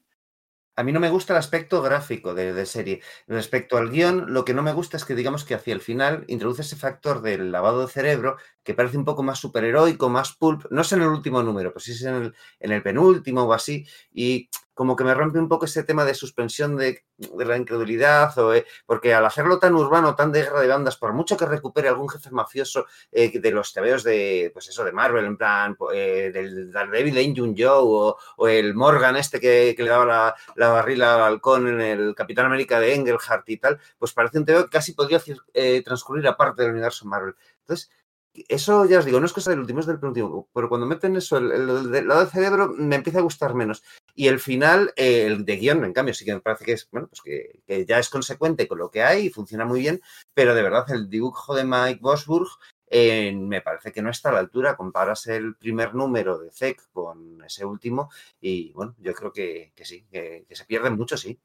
A mí no me gusta el aspecto gráfico de, de, serie. Respecto al guion, lo que no me gusta es que digamos que hacia el final introduce ese factor del lavado de cerebro que parece un poco más superheroico, más pulp. No es en el último número, pues sí es en el, en el penúltimo o así. Y como que me rompe un poco ese tema de suspensión de, de la incredulidad, o, eh, porque al hacerlo tan urbano, tan de guerra de bandas, por mucho que recupere algún jefe mafioso eh, de los tebeos de, pues eso, de Marvel, en plan, eh, del Daredevil Angel Joe, o, o, el Morgan este que, le daba la, barrila al halcón en el Capitán América de Engelhart y tal, pues parece un tebeo que casi podría eh, transcurrir aparte del universo Marvel. Entonces, eso ya os digo, no es cosa del último, es del penúltimo, pero cuando meten eso, el, el, el, lado del cerebro, me empieza a gustar menos. Y el final, eh, el de guion, en cambio, sí que me parece que es, bueno, pues que, que, ya es consecuente con lo que hay y funciona muy bien, pero de verdad el dibujo de Mike Bosburg eh, me parece que no está a la altura. Comparas el primer número de ZEC con ese último y, bueno, yo creo que, que sí, que, que se pierde mucho, sí.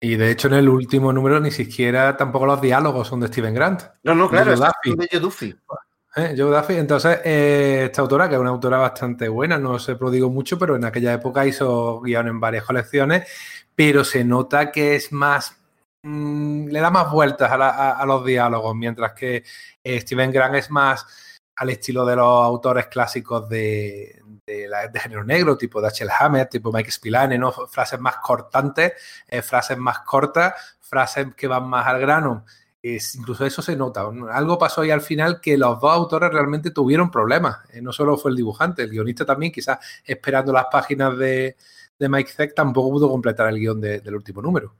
Y de hecho, en el último número ni siquiera tampoco los diálogos son de Steven Grant. No, no, claro, es de Joe Duffy. ¿Eh? Joe Duffy. Entonces, eh, esta autora, que es una autora bastante buena, no se prodigo mucho, pero en aquella época hizo guion en varias colecciones, pero se nota que es más. Mmm, le da más vueltas a, la, a, los diálogos, mientras que eh, Steven Grant es más al estilo de los autores clásicos de, género negro, tipo Dashiell Hammett, tipo Mike Spillane, ¿no? Frases más cortantes, eh, frases más cortas, frases que van más al grano incluso eso se nota. Algo pasó ahí al final que los dos autores realmente tuvieron problemas. Eh, no solo fue el dibujante, el guionista también, quizás esperando las páginas de, Mike Zeck, tampoco pudo completar el guion de, del último número.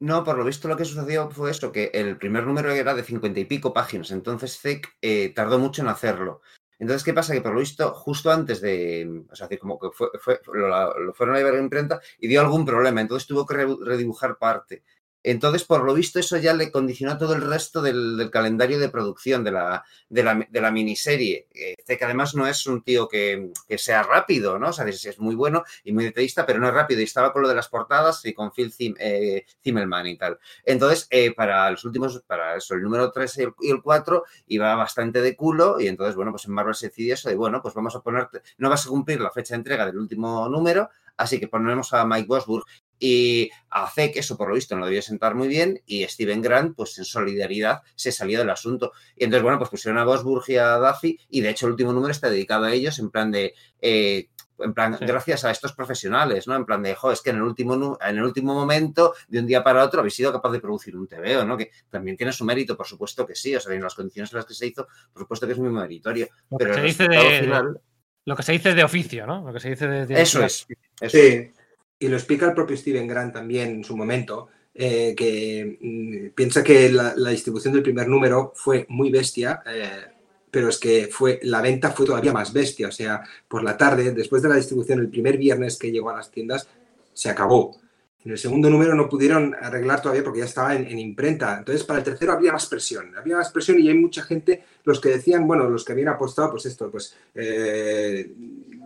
No, por lo visto lo que sucedió fue esto, que el primer número era de cincuenta y pico páginas, entonces Zeck eh, tardó mucho en hacerlo. Entonces, ¿qué pasa? Que por lo visto, justo antes de, o sea, como que fue, fue, lo, lo, fueron a llevar a imprenta y dio algún problema, entonces tuvo que redibujar parte. Entonces, por lo visto, eso ya le condicionó todo el resto del, calendario de producción de la, de la, miniserie. Eh, que además no es un tío que, que, sea rápido, ¿no? O sea, es, muy bueno y muy detallista, pero no es rápido. Y estaba con lo de las portadas y con Phil Zim, eh, Zimmelman y tal. Entonces, eh, para los últimos, para eso, el número 3 y el, y el, 4 iba bastante de culo. Y entonces, bueno, pues en Marvel se decidió eso de, bueno, pues vamos a ponerte, no vas a cumplir la fecha de entrega del último número, así que ponemos a Mike Bosburg y a que eso por lo visto no lo debió sentar muy bien, y Steven Grant, pues en solidaridad, se salió del asunto. Y entonces, bueno, pues pusieron a Bosburg y a Duffy, y de hecho el último número está dedicado a ellos, en plan de, eh, en plan, sí. gracias a estos profesionales, ¿no? En plan de, jo, es que en el último, en el último momento, de un día para otro, habéis sido capaz de producir un TVO, ¿no? Que también tiene su mérito, por supuesto que sí, o sea, en las condiciones en las que se hizo, por supuesto que es muy meritorio. Lo pero que, se dice de, final... lo que se dice de oficio, ¿no? Lo que se dice de, de eso es. Eso sí. Es y lo explica el propio Steven Grant también en su momento, eh, que mm, piensa que la, distribución del primer número fue muy bestia, eh, pero es que fue, la venta fue todavía más bestia, o sea, por la tarde, después de la distribución, el primer viernes que llegó a las tiendas, se acabó. En el segundo número no pudieron arreglar todavía porque ya estaba en, en, imprenta. Entonces, para el tercero había más presión. Había más presión y hay mucha gente, los que decían, bueno, los que habían apostado, pues esto, pues eh,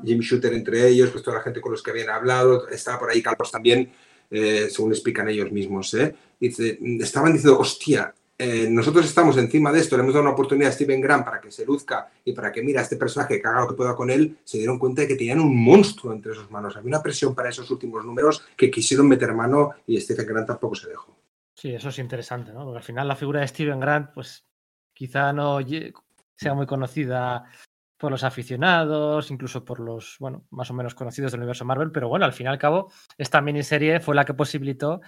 Jim Shooter entre ellos, pues toda la gente con los que habían hablado, estaba por ahí Calpos también, eh, según explican ellos mismos. ¿eh? Estaban diciendo, hostia, eh, nosotros estamos encima de esto, le hemos dado una oportunidad a Steven Grant para que se luzca y para que mira a este personaje que haga lo que pueda con él, se dieron cuenta de que tenían un monstruo entre sus manos. Había una presión para esos últimos números que quisieron meter mano y Steven Grant tampoco se dejó. Sí, eso es interesante, ¿no? Porque al final la figura de Steven Grant, pues quizá no sea muy conocida por los aficionados, incluso por los, bueno, más o menos conocidos del universo Marvel, pero bueno, al fin y al cabo, esta miniserie fue la que posibilitó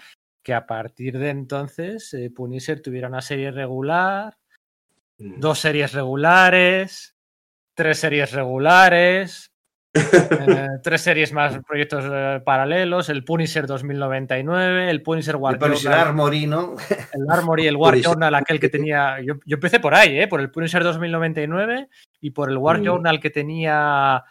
que a partir de entonces eh, Punisher tuviera una serie regular, mm. dos series regulares, tres series regulares, *laughs* eh, tres series más proyectos eh, paralelos, el Punisher 2099, el Punisher War el Punisher Journal, Armory, ¿no? El Armory, el *laughs* War. Journal, aquel que tenía. Yo, yo, empecé por ahí, ¿eh? por el Punisher 2099 y por el War mm. Journal que tenía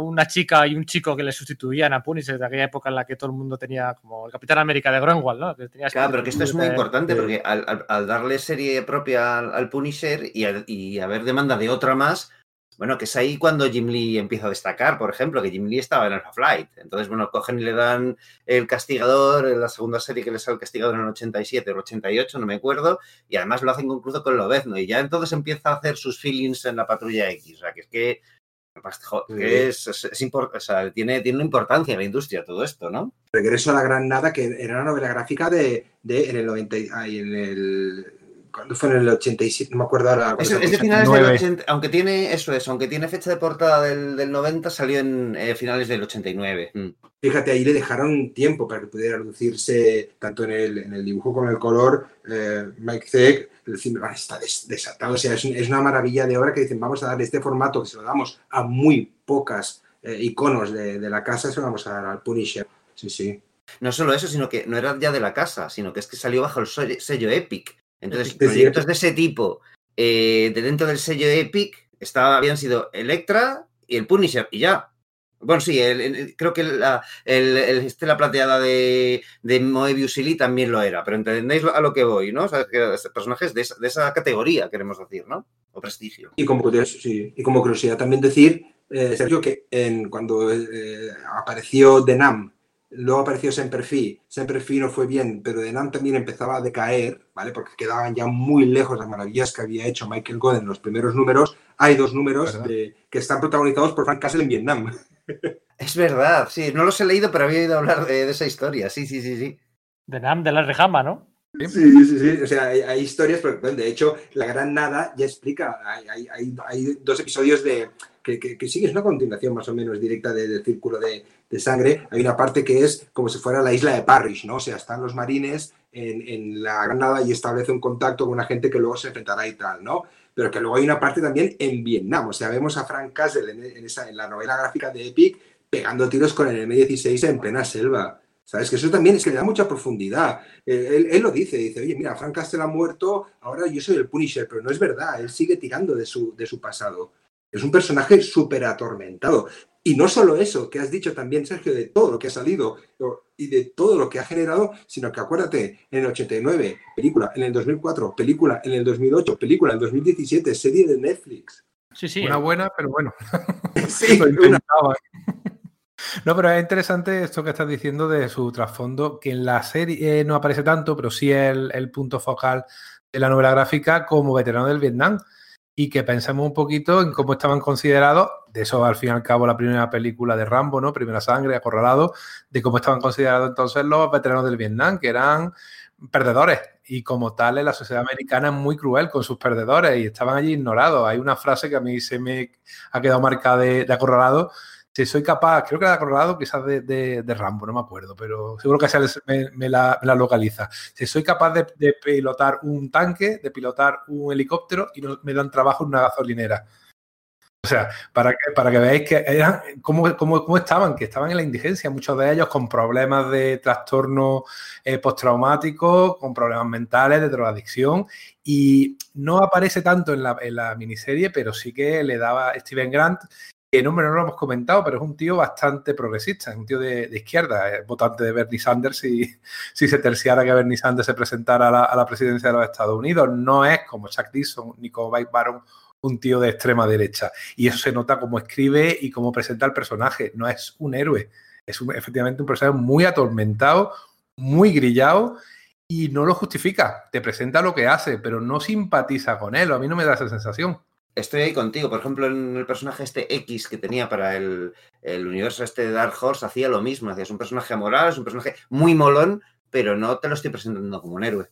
una chica y un chico que le sustituían a Punisher de aquella época en la que todo el mundo tenía como el Capitán América de Gronwald, ¿no? Que tenía claro, pero que esto es muy importante porque al, al, al darle serie propia al, al Punisher y, al, y haber demanda de otra más, bueno, que es ahí cuando Jim Lee empieza a destacar, por ejemplo, que Jim Lee estaba en Alpha Flight. Entonces, bueno, cogen y le dan el castigador, en la segunda serie que les sale el castigador en el 87 o el 88, no me acuerdo, y además lo hacen incluso con Lobezno, y ya entonces empieza a hacer sus feelings en la patrulla X. O sea, que es que, que es, es, es import, o sea, tiene, tiene una importancia en la industria todo esto, ¿no? Regreso a la Gran Nada, que era una novela gráfica de, de en el 90, ay, en el cuando fue en el 87, no me acuerdo ahora. Es, es de finales 9. del 80, aunque tiene, eso es, aunque tiene fecha de portada del, del 90, salió en eh, finales del 89. Mm. Fíjate, ahí le dejaron tiempo para que pudiera reducirse tanto en el, en el dibujo como en el color. Eh, Mike Zeck, decir, ah, está des, desatado, o sea, es, es, una maravilla de obra que dicen, vamos a darle este formato que se lo damos a muy pocas eh, iconos de, de, la casa, se lo vamos a dar al Punisher. Sí, sí. No solo eso, sino que no era ya de la casa, sino que es que salió bajo el sello Epic. Entonces, proyectos de ese tipo, eh, de dentro del sello Epic, estaba, habían sido Electra y el Punisher, y ya. Bueno, sí, el, el, creo que la, el, el, Estela Plateada de, de Moebius y Lee también lo era, pero entendéis a lo que voy, ¿no? O sea, que personajes de esa, de esa categoría, queremos decir, ¿no? O prestigio. Y como, sí, y como curiosidad también decir, eh, Sergio, que en, cuando eh, apareció Denam Luego apareció Semperfi. Semperfi no fue bien, pero Denham también empezaba a decaer, ¿vale? Porque quedaban ya muy lejos las maravillas que había hecho Michael Goden en los primeros números. Hay dos números de, que están protagonizados por Frank Castle en Vietnam. *laughs* Es verdad, sí. No los he leído, pero había oído hablar de, de esa historia. Sí, sí, sí, sí. Denham de la Rejama, ¿no? Sí, sí, sí. O sea, hay, hay historias, pero de hecho, La Gran Nada ya explica. Hay, hay, hay dos episodios de, que, que, es una continuación más o menos directa del círculo de, de, sangre. Hay una parte que es como si fuera la isla de Parrish, ¿no? O sea, están los marines en, en la Granada y establece un contacto con una gente que luego se enfrentará y tal, ¿no? Pero que luego hay una parte también en Vietnam. O sea, vemos a Frank Castle en, esa, en la novela gráfica de Epic pegando tiros con el M16 en plena selva. ¿Sabes? Que eso también es que le da mucha profundidad. Él, él, lo dice, dice, oye, mira, Frank Castle ha muerto, ahora yo soy el Punisher, pero no es verdad, él sigue tirando de su, de su pasado. Es un personaje súper atormentado. Y no solo eso, que has dicho también, Sergio, de todo lo que ha salido y de todo lo que ha generado, sino que acuérdate, en el 89, película, en el 2004, película, en el 2008, película, en el 2017, serie de Netflix. Sí, sí. Una buena, pero bueno. *laughs* sí, una... No, pero es interesante esto que estás diciendo de su trasfondo, que en la serie no aparece tanto, pero sí es el, el, punto focal de la novela gráfica como veterano del Vietnam. Y que pensemos un poquito en cómo estaban considerados, de eso al fin y al cabo la primera película de Rambo, ¿no? Primera sangre, acorralado, de cómo estaban considerados entonces los veteranos del Vietnam, que eran perdedores. Y como tal, la sociedad americana es muy cruel con sus perdedores y estaban allí ignorados. Hay una frase que a mí se me ha quedado marcada de, de acorralado, si soy capaz, creo que la acordado quizás de, de, de, Rambo, no me acuerdo, pero seguro que me, me, la, localiza. Si soy capaz de, de, pilotar un tanque, de pilotar un helicóptero y me dan trabajo en una gasolinera. O sea, para que, para que veáis que cómo, cómo, cómo, estaban, que estaban en la indigencia, muchos de ellos con problemas de trastorno eh, postraumático, con problemas mentales, de drogadicción, y no aparece tanto en la, en la miniserie, pero sí que le daba Steven Grant que nombre no lo hemos comentado, pero es un tío bastante progresista, es un tío de, izquierda, es votante de Bernie Sanders si, *laughs* si se terciara que Bernie Sanders se presentara a la, presidencia de los Estados Unidos. No es como Chuck Dixon ni como Mike Baron un tío de extrema derecha. Y eso se nota como escribe y cómo presenta el personaje. No es un héroe, es efectivamente un personaje muy atormentado, muy grillado y no lo justifica. Te presenta lo que hace, pero no simpatiza con él. A mí no me da esa sensación. Estoy ahí contigo. Por ejemplo, en el personaje este X que tenía para el, el universo este de Dark Horse hacía lo mismo. Hacías un personaje amoral, es un personaje muy molón, pero no te lo estoy presentando como un héroe.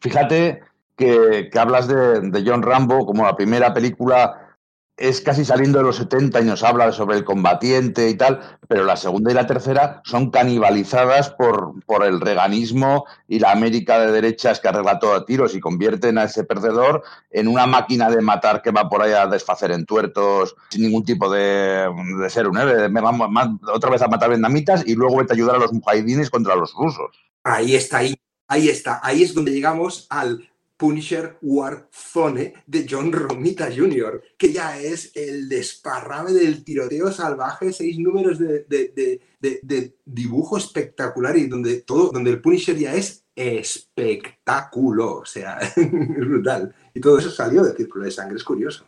Fíjate que, que hablas de, de, John Rambo como la primera película es casi saliendo de los 70 y nos habla sobre el combatiente y tal, pero la segunda y la tercera son canibalizadas por, por el reganismo y la América de derechas que arregla todo a tiros y convierten a ese perdedor en una máquina de matar que va por ahí a desfacer en tuertos sin ningún tipo de, ser un héroe. Otra vez a matar vietnamitas y luego vete a ayudar a los mujahidines contra los rusos. Ahí está, ahí, ahí está. Ahí es donde llegamos al Punisher Warzone de John Romita Jr., que ya es el desparrame del tiroteo salvaje, seis números de, de, de, de, dibujo espectacular y donde todo, donde el Punisher ya es espectáculo, o sea, *laughs* brutal. Y todo eso salió de Círculo de Sangre, es curioso.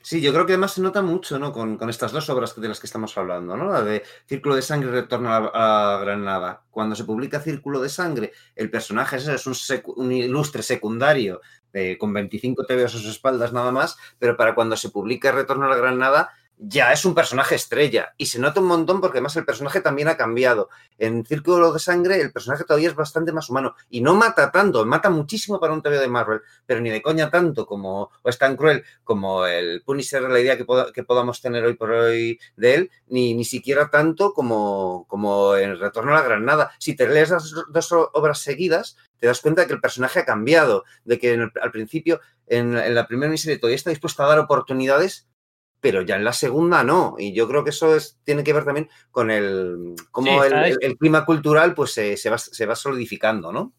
Sí, yo creo que además se nota mucho ¿no? con, con, estas dos obras de las que estamos hablando, ¿no? la de Círculo de Sangre y Retorno a, Granada. Cuando se publica Círculo de Sangre, el personaje ese es un, secu un ilustre secundario eh, con 25 TVOs a sus espaldas nada más, pero para cuando se publica Retorno a la Granada ya es un personaje estrella y se nota un montón porque además el personaje también ha cambiado. En Círculo de Sangre el personaje todavía es bastante más humano y no mata tanto, mata muchísimo para un TV de Marvel, pero ni de coña tanto como, o es tan cruel como el Punisher, la idea que, pod que podamos tener hoy por hoy de él, ni, ni siquiera tanto como, como en Retorno a la Granada. Si te lees las dos obras seguidas, te das cuenta de que el personaje ha cambiado, de que el, al principio, en, en la primera miniserie todavía está dispuesto a dar oportunidades pero ya en la segunda no. Y yo creo que eso es, tiene que ver también con el cómo sí, el, el, el, clima cultural pues se, se, va, se va solidificando, ¿no?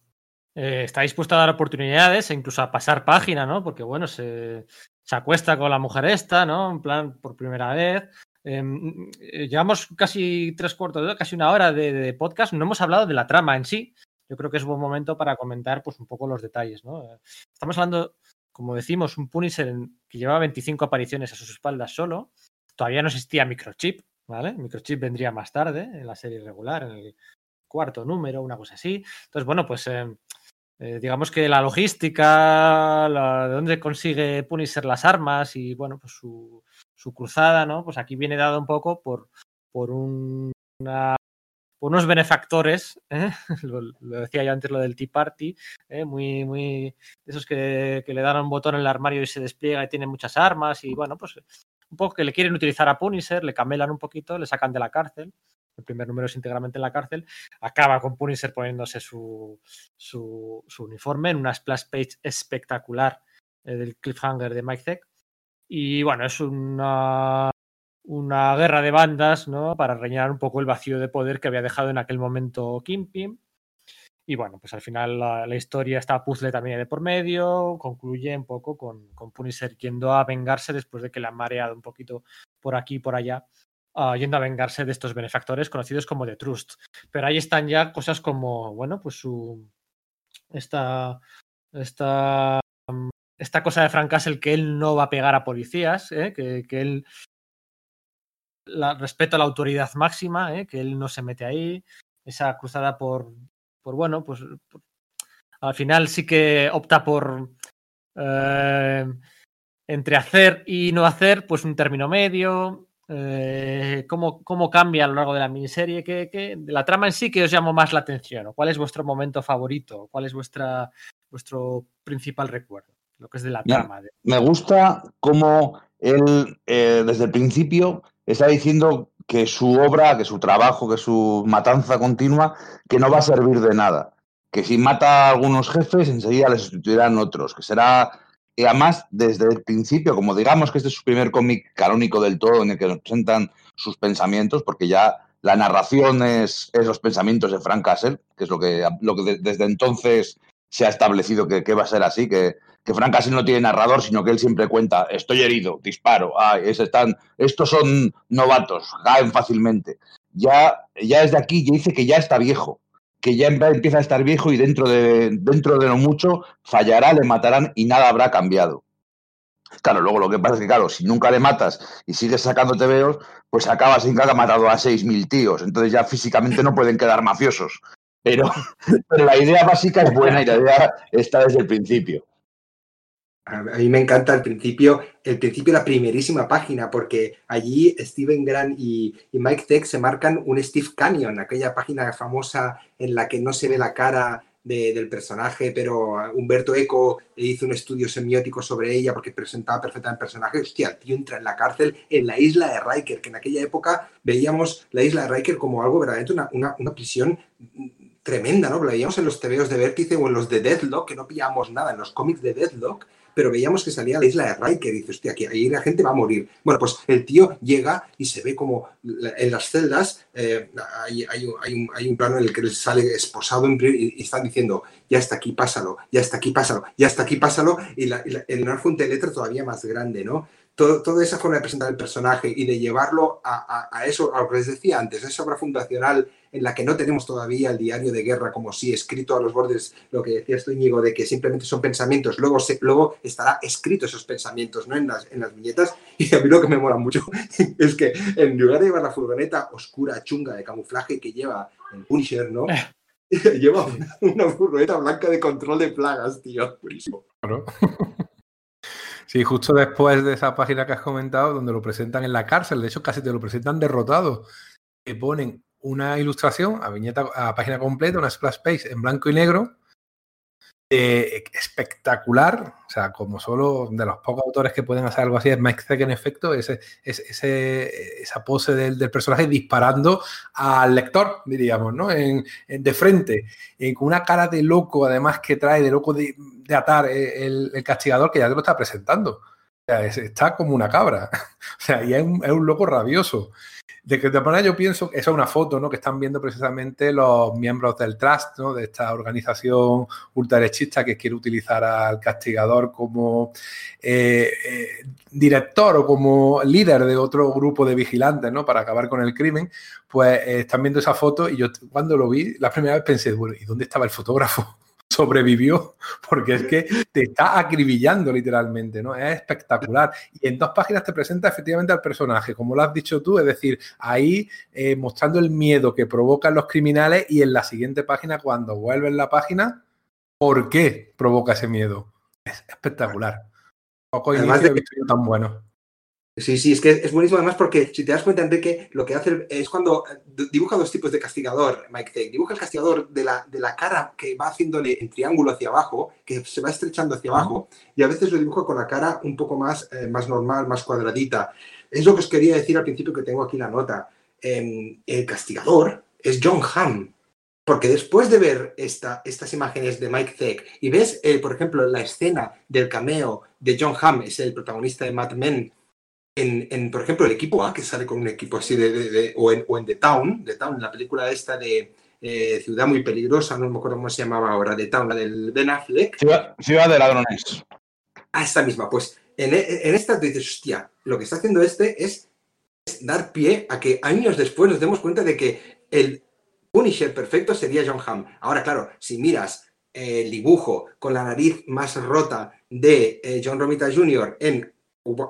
Eh, está dispuesto a dar oportunidades e incluso a pasar página, ¿no? Porque, bueno, se, se acuesta con la mujer esta, ¿no? En plan, por primera vez. Em, eh, llevamos casi tres cuartos de hora, casi una hora de, de, podcast. No hemos hablado de la trama en sí. Yo creo que es buen momento para comentar pues, un poco los detalles, ¿no? Estamos hablando como decimos, un Punisher que llevaba 25 apariciones a sus espaldas solo. Todavía no existía Microchip, ¿vale? Microchip vendría más tarde, en la serie regular, en el cuarto número, una cosa así. Entonces, bueno, pues eh, eh, digamos que la logística, la, de dónde consigue Punisher las armas y, bueno, pues su, su cruzada, ¿no? Pues aquí viene dado un poco por, por un, una por unos benefactores, *laughs* ¿eh? lo, decía yo antes lo del Tea Party, ¿eh? muy, muy, esos que, le dan un botón en el armario y se despliega y tiene muchas armas y bueno, pues un poco que le quieren utilizar a Punisher, le camelan un poquito, le sacan de la cárcel. El primer número es íntegramente en la cárcel. Acaba con Punisher poniéndose su, su, su uniforme en una splash page espectacular eh, del cliffhanger de Mike Zeck. Y bueno, es una, una guerra de bandas, ¿no? Para rellenar un poco el vacío de poder que había dejado en aquel momento Kingpin. Y bueno, pues al final la, la historia está puzzle también de por medio, concluye un poco con, con Punisher yendo a vengarse después de que le han mareado un poquito por aquí y por allá, uh, yendo a vengarse de estos benefactores conocidos como The Trust. Pero ahí están ya cosas como, bueno, pues su. Esta. Esta. Esta cosa de Frank Castle que él no va a pegar a policías, ¿eh? que, que, él la, respeta la autoridad máxima, ¿eh? que él no se mete ahí. Esa cruzada por, por bueno, pues por, al final sí que opta por eh, entre hacer y no hacer, pues un término medio. Eh, cómo, cómo, cambia a lo largo de la miniserie, ¿Qué, qué, de la trama en sí que os llamó más la atención, o cuál es vuestro momento favorito, cuál es vuestra, vuestro principal recuerdo, lo que es de la trama. Me gusta cómo él eh, desde el principio está diciendo que su obra, que su trabajo, que su matanza continua, que no va a servir de nada. Que si mata a algunos jefes, enseguida les sustituirán otros. Que será. Y además, desde el principio, como digamos que este es su primer cómic canónico del todo, en el que nos presentan sus pensamientos, porque ya la narración es, es los pensamientos de Frank Castle, que es lo que, lo que de, desde entonces se ha establecido que va a ser así, que, que Frank Castle no tiene narrador, sino que él siempre cuenta, estoy herido, disparo, ah, es, están, estos son novatos, caen fácilmente. Ya, ya desde aquí ya dice que ya está viejo, que ya empieza a estar viejo y dentro de, dentro de no mucho fallará, le matarán y nada habrá cambiado. Claro, luego lo que pasa es que, claro, si nunca le matas y sigues sacando tebeos, pues acabas sin que haya matado a 6.000 tíos. Entonces ya físicamente no pueden quedar mafiosos. Pero, *laughs* pero la idea básica es buena y la idea está desde el principio. A mí me encanta el principio, el principio la primerísima página, porque allí Steven Grant y, y Mike Tech se marcan un Steve Canyon, aquella página famosa en la que no se ve la cara de, del personaje, pero Humberto Eco hizo un estudio semiótico sobre ella porque presentaba perfectamente el personaje. Hostia, el tío entra en la cárcel en la isla de Riker, que en aquella época veíamos la isla de Riker como algo verdaderamente una, una, una prisión tremenda, ¿no? Lo veíamos en los TVOs de Vértice o en los de Deathlock, que no pillábamos nada, en los cómics de Deathlock, pero veíamos que salía la isla de Riker y dice, hostia, aquí ahí la gente va a morir. Bueno, pues el tío llega y se ve como en las celdas eh, hay, hay, hay, un, hay, un, plano en el que él sale esposado y, y, están diciendo, ya está aquí, pásalo, ya está aquí, pásalo, ya está aquí, pásalo, y, la, y la, el letra todavía más grande, ¿no? Todo, toda esa forma de presentar el personaje y de llevarlo a, a, a, eso, a lo que les decía antes, esa obra fundacional en la que no tenemos todavía el diario de guerra como si escrito a los bordes, lo que decía esto Íñigo, de que simplemente son pensamientos, luego, se, luego estará escrito esos pensamientos ¿no? en, las, en las viñetas. Y a mí lo que me mola mucho *laughs* es que en lugar de llevar la furgoneta oscura, chunga de camuflaje que lleva el Punisher, ¿no? *laughs* lleva una, una, furgoneta blanca de control de plagas, tío. Purísimo. Claro. *laughs* Sí, justo después de esa página que has comentado, donde lo presentan en la cárcel, de hecho casi te lo presentan derrotado, que ponen una ilustración a viñeta a página completa, una splash page en blanco y negro, eh, espectacular, o sea, como solo de los pocos autores que pueden hacer algo así es Mike Zeck en efecto, ese, esa pose del, personaje disparando al lector, diríamos, ¿no? En, de frente, en, con una cara de loco, además que trae de loco de, atar el, el, castigador que ya te lo está presentando. O sea, es, está como una cabra. *laughs* O sea, y es un loco rabioso de que de manera yo pienso que esa es una foto ¿no? que están viendo precisamente los miembros del Trust, ¿no? de esta organización ultraderechista que quiere utilizar al castigador como eh, eh, director o como líder de otro grupo de vigilantes ¿no? para acabar con el crimen, pues eh, están viendo esa foto y yo cuando lo vi la primera vez pensé, bueno, ¿y dónde estaba el fotógrafo? Sobrevivió, *laughs* porque es que te está acribillando literalmente, ¿no? Es espectacular. Y en dos páginas te presenta efectivamente al personaje, como lo has dicho tú, es decir, ahí eh, mostrando el miedo que provocan los criminales y en la siguiente página, cuando vuelves la página, ¿por qué provoca ese miedo? Es espectacular. Poco Además de... he visto yo tan bueno. Sí, sí, es que es buenísimo además porque si te das cuenta, Enrique, lo que hace es cuando dibuja dos tipos de castigador, Mike Tech. Dibuja el castigador de la, de la cara que va haciéndole en triángulo hacia abajo, que se va estrechando hacia abajo, y a veces lo dibuja con la cara un poco más, eh, más normal, más cuadradita. Es lo que os quería decir al principio que tengo aquí la nota. Em, el castigador es John Hamm. Porque después de ver esta, estas imágenes de Mike Zeck y ves, eh, por ejemplo, la escena del cameo de John Hamm, es el protagonista de Mad Men, en, por ejemplo, el equipo A, que sale con un equipo así de, o, en, The Town, The Town, la película esta de eh, Ciudad muy peligrosa, no me acuerdo cómo se llamaba ahora, The Town, la del Ben Affleck. Ciudad, ciudad de ladrones. Ah, esta misma, pues en, en esta tú dices, hostia, lo que está haciendo este es, es dar pie a que años después nos demos cuenta de que el Punisher perfecto sería John Hamm. Ahora, claro, si miras el dibujo con la nariz más rota de eh, John Romita Jr. en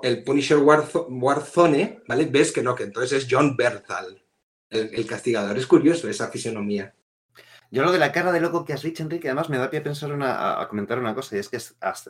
el Punisher Warzone, ¿vale? Ves que no, que entonces es John Berthal, el, castigador. Es curioso esa fisionomía. Yo lo de la cara de loco que has dicho, Enrique, además me da pie a pensar a, comentar una cosa, y es que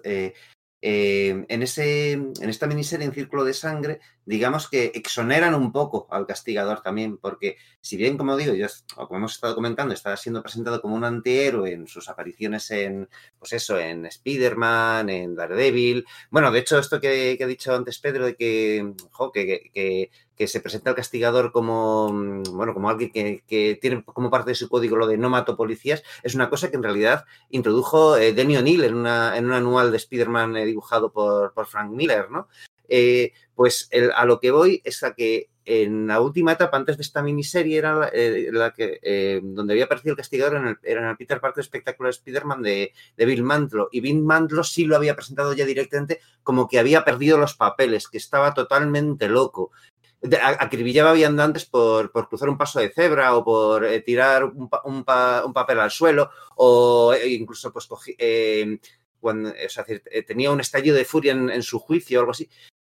eh, eh, en, ese, en esta miniserie en Círculo de Sangre, digamos que exoneran un poco al castigador también, porque si bien, como digo, yo, como hemos estado comentando, está siendo presentado como un antihéroe en sus apariciones en, pues eso, en Spider-Man, en Daredevil. Bueno, de hecho, esto que, ha dicho antes Pedro, de que, que, que se presenta el castigador como, mm, bueno, como alguien que, tiene como parte de su código lo de no mato policías, es una cosa que en realidad introdujo eh, Denny O'Neill en, una, en un anual de Spider-Man eh, dibujado por, Frank Miller, ¿no? Eh, pues a lo que voy es a que en la última etapa, antes de esta miniserie, era la, que, donde había aparecido el castigador en el, era en el Peter Parker espectacular Spider-Man de, de, Bill Mantlo. Y Bill Mantlo sí lo había presentado ya directamente como que había perdido los papeles, que estaba totalmente loco, acribillaba viandantes por, por cruzar un paso de cebra o por eh, tirar un, un, papel al suelo o eh, incluso pues eh, cuando, tenía un estallido de furia en, en, su juicio o algo así.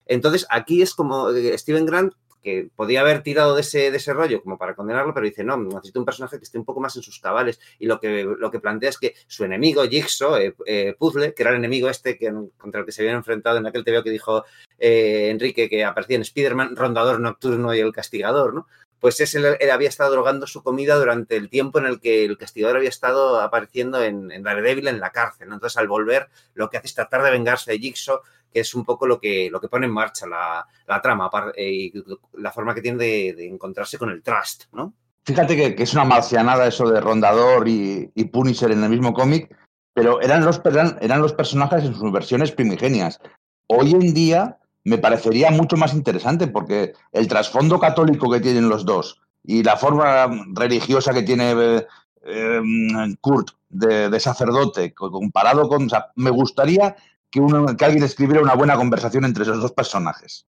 Entonces aquí es como Steven Grant que podía haber tirado de ese, de rollo como para condenarlo, pero dice, no, necesito un personaje que esté un poco más en sus cabales. Y lo que, lo que plantea es que su enemigo, Jigsaw, eh, eh, Puzzle, que era el enemigo este que, contra el que se habían enfrentado en aquel TVO que dijo eh, Enrique, que aparecía en Spider-Man, Rondador Nocturno y el Castigador, ¿no? pues ese él había estado drogando su comida durante el tiempo en el que el castigador había estado apareciendo en, en Daredevil en la cárcel. Entonces, al volver, lo que hace es tratar de vengarse de Jigsaw, que es un poco lo que, lo que pone en marcha la, trama eh, y la forma que tiene de, encontrarse con el trust, ¿no? Fíjate que, es una marcianada eso de Rondador y, Punisher en el mismo cómic, pero eran los, eran los personajes en sus versiones primigenias. Hoy en día me parecería mucho más interesante porque el trasfondo católico que tienen los dos y la forma religiosa que tiene eh, em, Kurt de, sacerdote comparado con... me gustaría que, uno, que alguien escribiera una buena conversación entre esos dos personajes.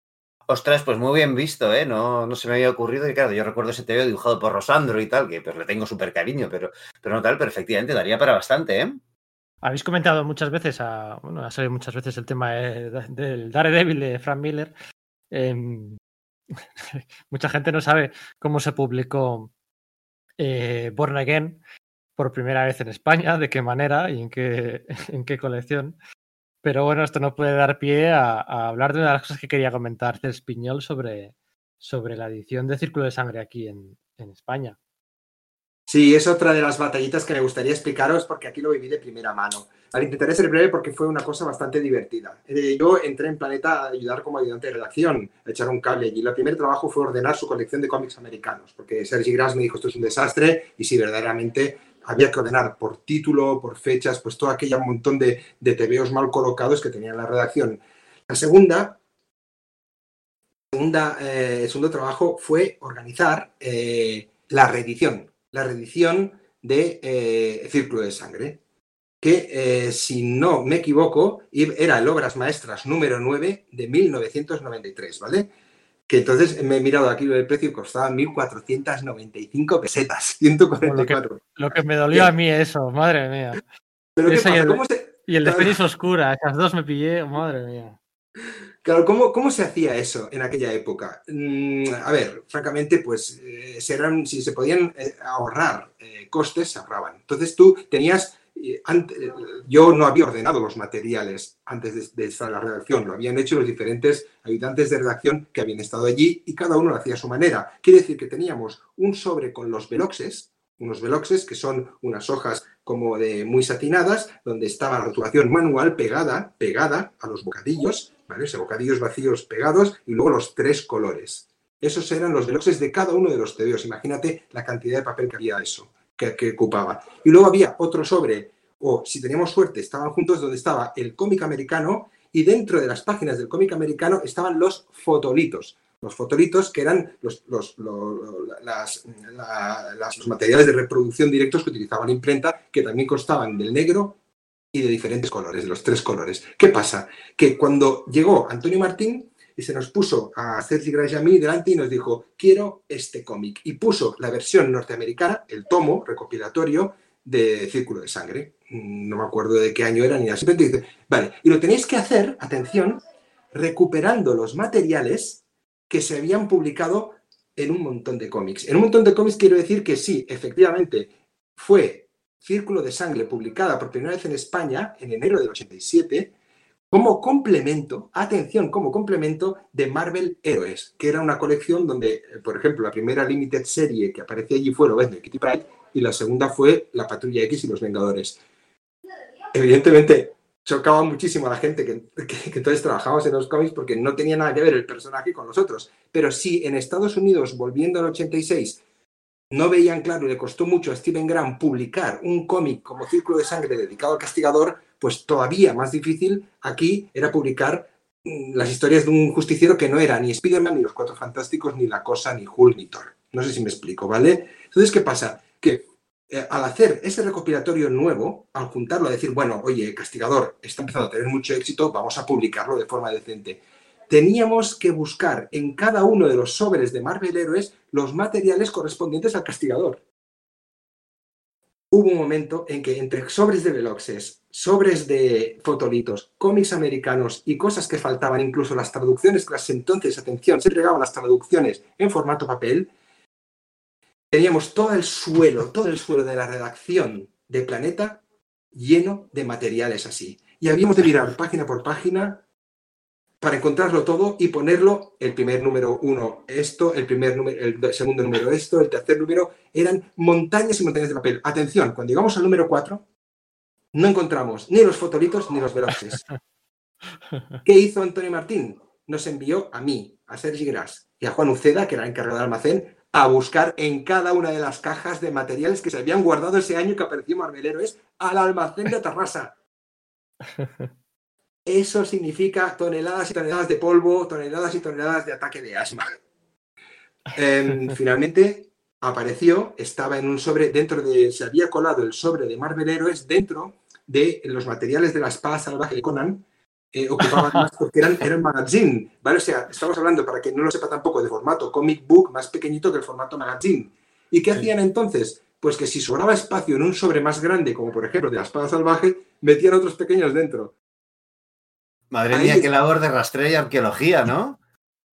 Ostras, pues muy bien visto, ¿eh? No, no se me había ocurrido. Y claro, yo recuerdo ese TV dibujado por Rosandro y tal, que pues le tengo súper cariño, pero, pero no tal, pero efectivamente daría para bastante, ¿eh? Habéis comentado muchas veces, a, bueno, ha salido muchas veces el tema del Daredevil de Frank Miller. Em, *laughs* mucha gente no sabe cómo se publicó eh, Born Again por primera vez en España, de qué manera y en qué, *laughs* en qué colección. Pero bueno, esto no puede dar pie a, hablar de una de las cosas que quería comentar Cés Piñol sobre, sobre la edición de Círculo de Sangre aquí en, España. Sí, es otra de las batallitas que me gustaría explicaros porque aquí lo viví de primera mano. Al intentaré ser breve porque fue una cosa bastante divertida. Eh, yo entré en Planeta a ayudar como ayudante de redacción, a echar un cable y el primer trabajo fue ordenar su colección de cómics americanos, porque Sergi Gras me dijo esto es un desastre y sí, verdaderamente había que ordenar por título, por fechas, pues todo aquel montón de, de tebeos mal colocados que tenía en la redacción. La segunda, segunda eh, el segundo trabajo fue organizar eh, la reedición la reedición de eh, Círculo de Sangre, que eh, si no me equivoco era el Obras Maestras número 9 de 1993, ¿vale? Que entonces me he mirado aquí el precio y costaba 1.495 pesetas, *laughs* 144. Lo que, me dolió a mí eso, madre mía. y, el, de Feliz Oscura, esas dos me pillé, madre mía. Claro, ¿cómo, ¿cómo, se hacía eso en aquella época? Mm, a ver, francamente, pues eh, si se podían eh, ahorrar eh, costes, se ahorraban. Entonces tú tenías, yo no había ordenado los materiales antes de, estar en la redacción, lo habían hecho los diferentes ayudantes de redacción que habían estado allí y cada uno lo hacía a su manera. Quiere decir que teníamos un sobre con los veloxes, unos veloxes que son unas hojas como de muy satinadas, donde estaba la rotulación manual pegada, pegada a los bocadillos ¿vale? Ese bocadillos vacíos pegados y luego los tres colores. Esos eran los veloces de cada uno de los TVOs. Imagínate la cantidad de papel que había eso, que, ocupaba. Y luego había otro sobre, o si teníamos suerte, estaban juntos donde estaba el cómic americano y dentro de las páginas del cómic americano estaban los fotolitos. Los fotolitos que eran los, los, lo- las- la- las- los materiales de reproducción directos que utilizaba la imprenta, que también constaban del negro y de diferentes colores, de los tres colores. ¿Qué pasa? Que cuando llegó Antonio Martín y se nos puso a Sergi mí delante y nos dijo, quiero este cómic. Y puso la versión norteamericana, el tomo recopilatorio de Círculo de Sangre. Mm, No me acuerdo de qué año era ni nada. Simplemente dice, vale, y lo tenéis que hacer, atención, recuperando los materiales que se habían publicado en un montón de cómics. En un montón de cómics quiero decir que sí, efectivamente, fue Círculo de Sangre publicada por primera vez en España en enero del 87 como complemento, atención, como complemento de Marvel Héroes, que era una colección donde, eh, por ejemplo, la primera limited serie que aparecía allí fue Lobezno y Kitty Pryde y la segunda fue La Patrulla X y los Vengadores. Evidentemente, chocaba muchísimo a la gente que, que, que entonces trabajamos en los cómics porque no tenía nada que ver el personaje con los otros. Pero si en Estados Unidos, volviendo al 86, no veían claro y le costó mucho a Steven Graham publicar un cómic como Círculo de Sangre dedicado al castigador, pues todavía más difícil aquí era publicar mm, las historias de un justiciero que no era ni Spider-Man, ni los Cuatro Fantásticos, ni La Cosa, ni Hulk, ni Thor. No sé si me explico, ¿vale? Entonces, ¿qué pasa? Que eh, al hacer ese recopilatorio nuevo, al juntarlo a decir, bueno, oye, Castigador está empezando a tener mucho éxito, vamos a publicarlo de forma decente. Teníamos que buscar en cada uno de los sobres de Marvel Héroes los materiales correspondientes al Castigador. Hubo un momento en que entre sobres de Veloxes, sobres de fotolitos, cómics americanos y cosas que faltaban, incluso las traducciones, que las entonces, atención, se entregaban las traducciones en formato papel, teníamos todo el suelo, todo el suelo de la redacción de Planeta lleno de materiales así. Y habíamos de mirar página por página para encontrarlo todo y ponerlo el primer número uno esto, el primer número, el segundo número esto, el tercer número, eran montañas y montañas de papel. Atención, cuando llegamos al número cuatro, no encontramos ni los fotolitos ni los veloces. *laughs* ¿Qué hizo Antonio Martín? Nos envió a mí, a Sergi Gras y a Juan Uceda, que era el encargado del almacén, a buscar en cada una de las cajas de materiales que se habían guardado ese año que apareció Marvel Héroes al almacén de Tarrasa. *laughs* Eso significa toneladas y toneladas de polvo, toneladas y toneladas de ataque de asma. Eh, *laughs* finalmente apareció, estaba en un sobre, dentro de, se había colado el sobre de Marvel Héroes dentro de los materiales de la espada salvaje de Conan, eh, ocupaban más *laughs* porque eran, eran magazine, ¿vale? O sea, estamos hablando, para que no lo sepa tampoco, de formato comic book más pequeñito que el formato magazine. ¿Y qué hacían entonces? Pues que si sobraba espacio en un sobre más grande, como por ejemplo de la espada salvaje, metían otros pequeños dentro. Madre Ahí- mía, qué labor de rastreo y arqueología, ¿no?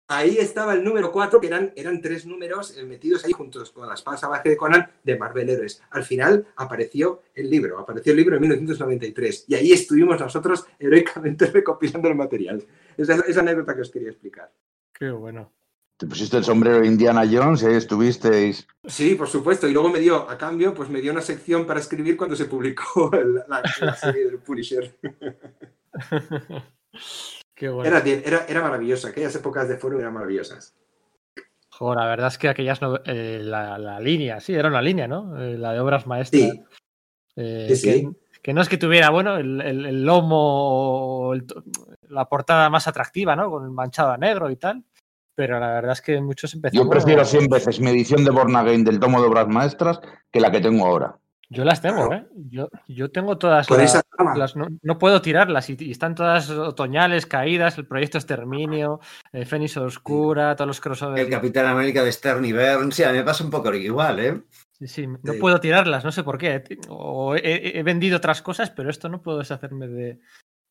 Ahí estaba el número 4, que eran, eran tres números eh, metidos ahí juntos con la espada salvaje de Conan de Marvel Héroes. Al final apareció el libro, apareció el libro en 1993 y ahí estuvimos nosotros heroicamente *laughs* recopilando el material. Esa es esa anécdota que os quería explicar. Qué bueno. Te pusiste el sombrero de Indiana Jones y ahí estuvisteis. Sí, por supuesto. Y luego me dio, a cambio, pues me dio una sección para escribir cuando se publicó *laughs* la, la- la serie del Punisher. *laughs* Qué bueno. Era, era, era maravillosa. Aquellas épocas de foro eran maravillosas. Jo, la verdad es que aquellas no- eh, la, la línea, sí, era una línea, ¿no? Eh, la de obras maestras. Sí, Eh, Sí, sí. Que, que no es que tuviera, bueno, el, el- el lomo, el la portada más atractiva, ¿no? Con el manchado a negro y tal. Pero la verdad es que muchos empezamos. Yo prefiero 100 veces mi edición de Born Again del tomo de obras maestras que la que tengo ahora. Yo las tengo, Claro. ¿eh? Yo, yo tengo todas las. las- no, no puedo tirarlas y, y están todas otoñales, caídas, el proyecto Exterminio, eh, Fénix Oscura, todos los crossovers. El Capitán América de Stern y Byrne. Sí, a mí me pasa un poco igual, ¿eh? Sí, sí, no Sí. puedo tirarlas, no sé por qué. O he vendido otras cosas, pero esto no puedo deshacerme de,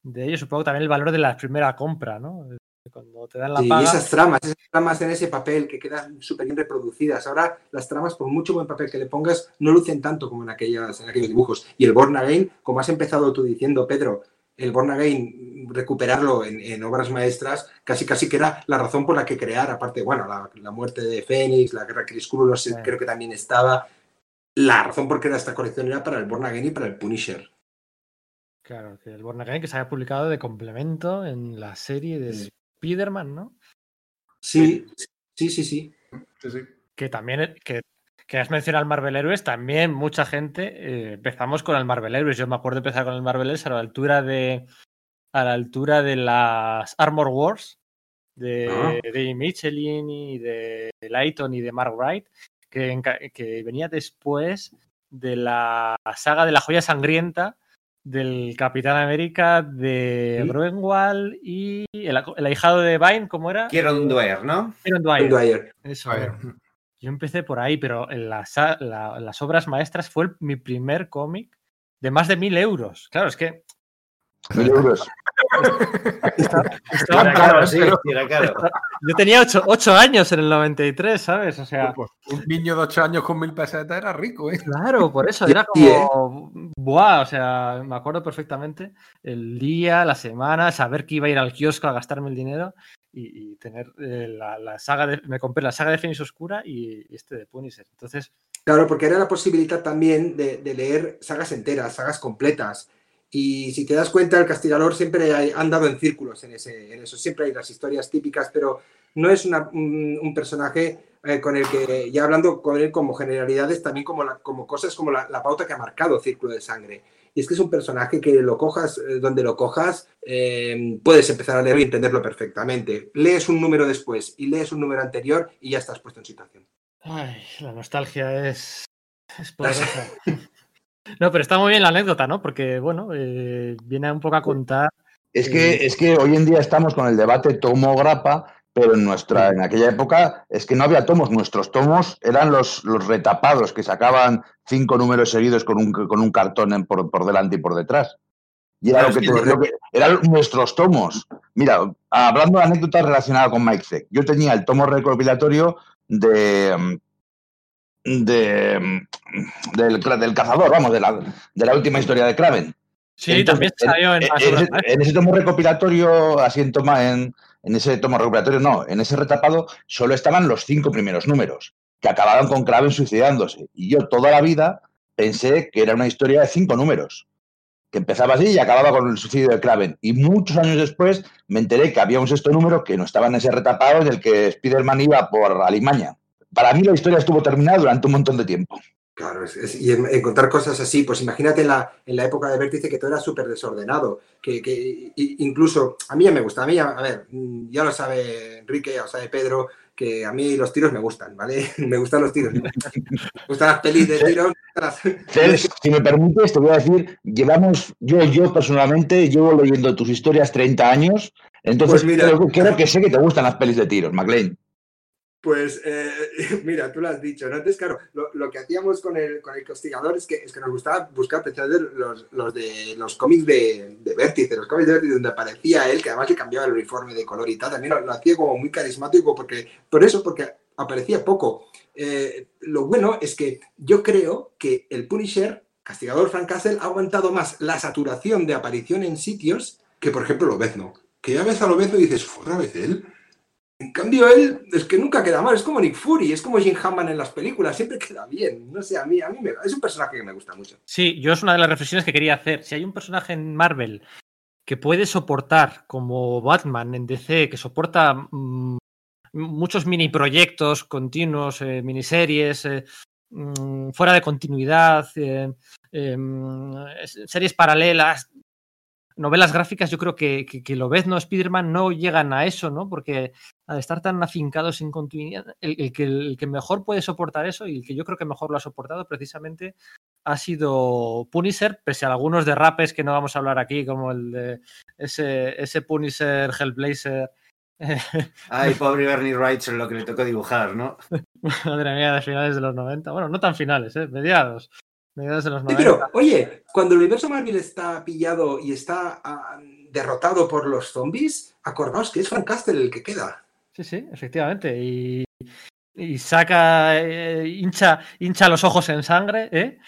de ello. Supongo también el valor de la primera compra, ¿no? Cuando te dan la Sí, y paga. esas tramas, esas tramas en ese papel que quedan súper bien reproducidas. Ahora las tramas, por mucho buen papel que le pongas, no lucen tanto como en, aquellas, en aquellos dibujos. Y el Born Again, como has empezado tú diciendo, Pedro, el Born Again, recuperarlo en, en obras maestras, casi casi que era la razón por la que crear, aparte, bueno, la, la muerte de Fénix, la guerra Crisculo, Sí. creo que también estaba. La razón por crear esta colección era para el Born Again y para el Punisher. Claro, que el Born Again que se había publicado de complemento en la serie de Sí. Spider-Man, ¿no? Sí, sí, sí, sí. Sí, sí. Que también, que, que has mencionado al Marvel Heroes, también mucha gente eh, empezamos con el Marvel Heroes. Yo me acuerdo de empezar con el Marvel Heroes a la altura de a la altura de las Armor Wars de Ah. Dave Michelin y de Lighton y de Mark Wright, que, que venía después de la saga de la joya sangrienta del Capitán América de Sí. Groenwald y el, el ahijado de Vine, ¿cómo era? Kieron Dwyer, ¿no? Kieron Dwyer. Dwyer. Eso, A ver, yo empecé por ahí, pero en las, la- las obras maestras fue el- mi primer cómic de más de mil euros. Claro, es que Mil euros. estaba- Era caro, sí, era caro. yo tenía ocho, ocho años en el 93, ¿sabes? O sea, pues, un niño de 8 años con mil pesetas era rico, ¿eh? claro, por eso era ¿eh? como, buah, o sea, me acuerdo perfectamente el día, la semana, saber que iba a ir al kiosco a gastarme el dinero y, y tener eh, la, la saga de, me compré la saga de Fénix Oscura y, y este de Punisher. Entonces, Claro, porque era la posibilidad también de, de leer sagas enteras, sagas completas. Y si te das cuenta, el castigador siempre ha andado en círculos en, ese, en eso. Siempre hay las historias típicas, pero no es una- un, un personaje eh, con el que, ya hablando con él como generalidades, también como, la- como cosas como la, la pauta que ha marcado Círculo de Sangre. Y es que es un personaje que lo cojas, eh, donde lo cojas, eh, puedes empezar a leer y entenderlo perfectamente. Lees un número después y lees un número anterior y ya estás puesto en situación. Ay, la nostalgia es, es *laughs* poderosa. No, pero está muy bien la anécdota, ¿no? Porque, bueno, eh, viene un poco a contar. Es que, es que hoy en día estamos con el debate tomo-grapa, pero en nuestra, en aquella época es que no había tomos. Nuestros tomos eran los, los retapados que sacaban cinco números seguidos con un, con un cartón en- por, por delante y por detrás. Y era lo que, te- lo que- eran nuestros tomos. Mira, hablando de anécdotas relacionadas con Mike Zeck, yo tenía el tomo recopilatorio de. De mm, del, del cazador, vamos, de la, de la última historia de Kraven. Sí, Entonces, también salió en, en, ese, maestras. en ese tomo recopilatorio, así en toma, en, en ese tomo recopilatorio, no, en ese retapado solo estaban los cinco primeros números, que acababan con Kraven suicidándose. Y yo toda la vida pensé que era una historia de cinco números, que empezaba así y acababa con el suicidio de Kraven. Y muchos años después me enteré que había un sexto número que no estaba en ese retapado en el que Spider-Man iba por Alimaña. Para mí la historia estuvo terminada durante un montón de tiempo. Claro, es- es- y en- encontrar cosas así, pues imagínate en la, en la época de Vértice que todo era súper desordenado, que, que incluso a mí ya me gusta, a mí ya, a ver, ya lo sabe Enrique, ya lo sabe Pedro, que a mí los tiros me gustan, ¿vale? *laughs* me gustan los tiros, me gustan las pelis de tiros. las- si me permites, te voy a decir, llevamos, yo, yo personalmente, llevo leyendo tus historias 30 años, entonces Pues mira. creo, creo que sé que te gustan las pelis de tiros, McLean. Pues eh, *laughs* mira, tú lo has dicho, ¿no? Entonces, claro, lo, lo que hacíamos con el, con el castigador es que, es que nos gustaba buscar los, los de los cómics de, de Vértice, los cómics de Vértice donde aparecía él, que además le cambiaba el uniforme de color y tal, también lo, lo hacía como muy carismático, porque, por eso, porque aparecía poco. Eh, lo bueno es que yo creo que el Punisher, castigador Frank Castle, ha aguantado más la saturación de aparición en sitios que, por ejemplo, Lobezno. Que ya ves a Lobezno y dices, ¿otra vez él? En cambio, él es que nunca queda mal, es como Nick Fury, es como Jim Hammond en las películas, siempre queda bien. No sé, a mí, a mí me- es un personaje que me gusta mucho. Sí, yo es una de las reflexiones que quería hacer. Si hay un personaje en Marvel que puede soportar, como Batman en DC, que soporta mm, muchos mini proyectos continuos, eh, miniseries, eh, mm, fuera de continuidad, eh, mm, series paralelas, novelas gráficas, yo creo que, que, que Lobezno, Spider-Man no llegan a eso, ¿no? Porque al estar tan afincados en continuidad, el, el que, el que mejor puede soportar eso y el que yo creo que mejor lo ha soportado precisamente ha sido Punisher, pese a algunos derrapes que no vamos a hablar aquí, como el de ese, ese Punisher Hellblazer. *laughs* Ay, pobre Bernie Wrightson, lo que le tocó dibujar, ¿no? *laughs* Madre mía, de finales de los 90. Bueno, no tan finales, ¿eh? mediados. Mediados de los Sí, 90. pero, oye, cuando el universo Marvel está pillado y está ah, derrotado por los zombies, acordaos que es Frank Castle el que queda. Sí, sí, efectivamente. Y, y saca, eh, hincha, hincha los ojos en sangre, ¿eh?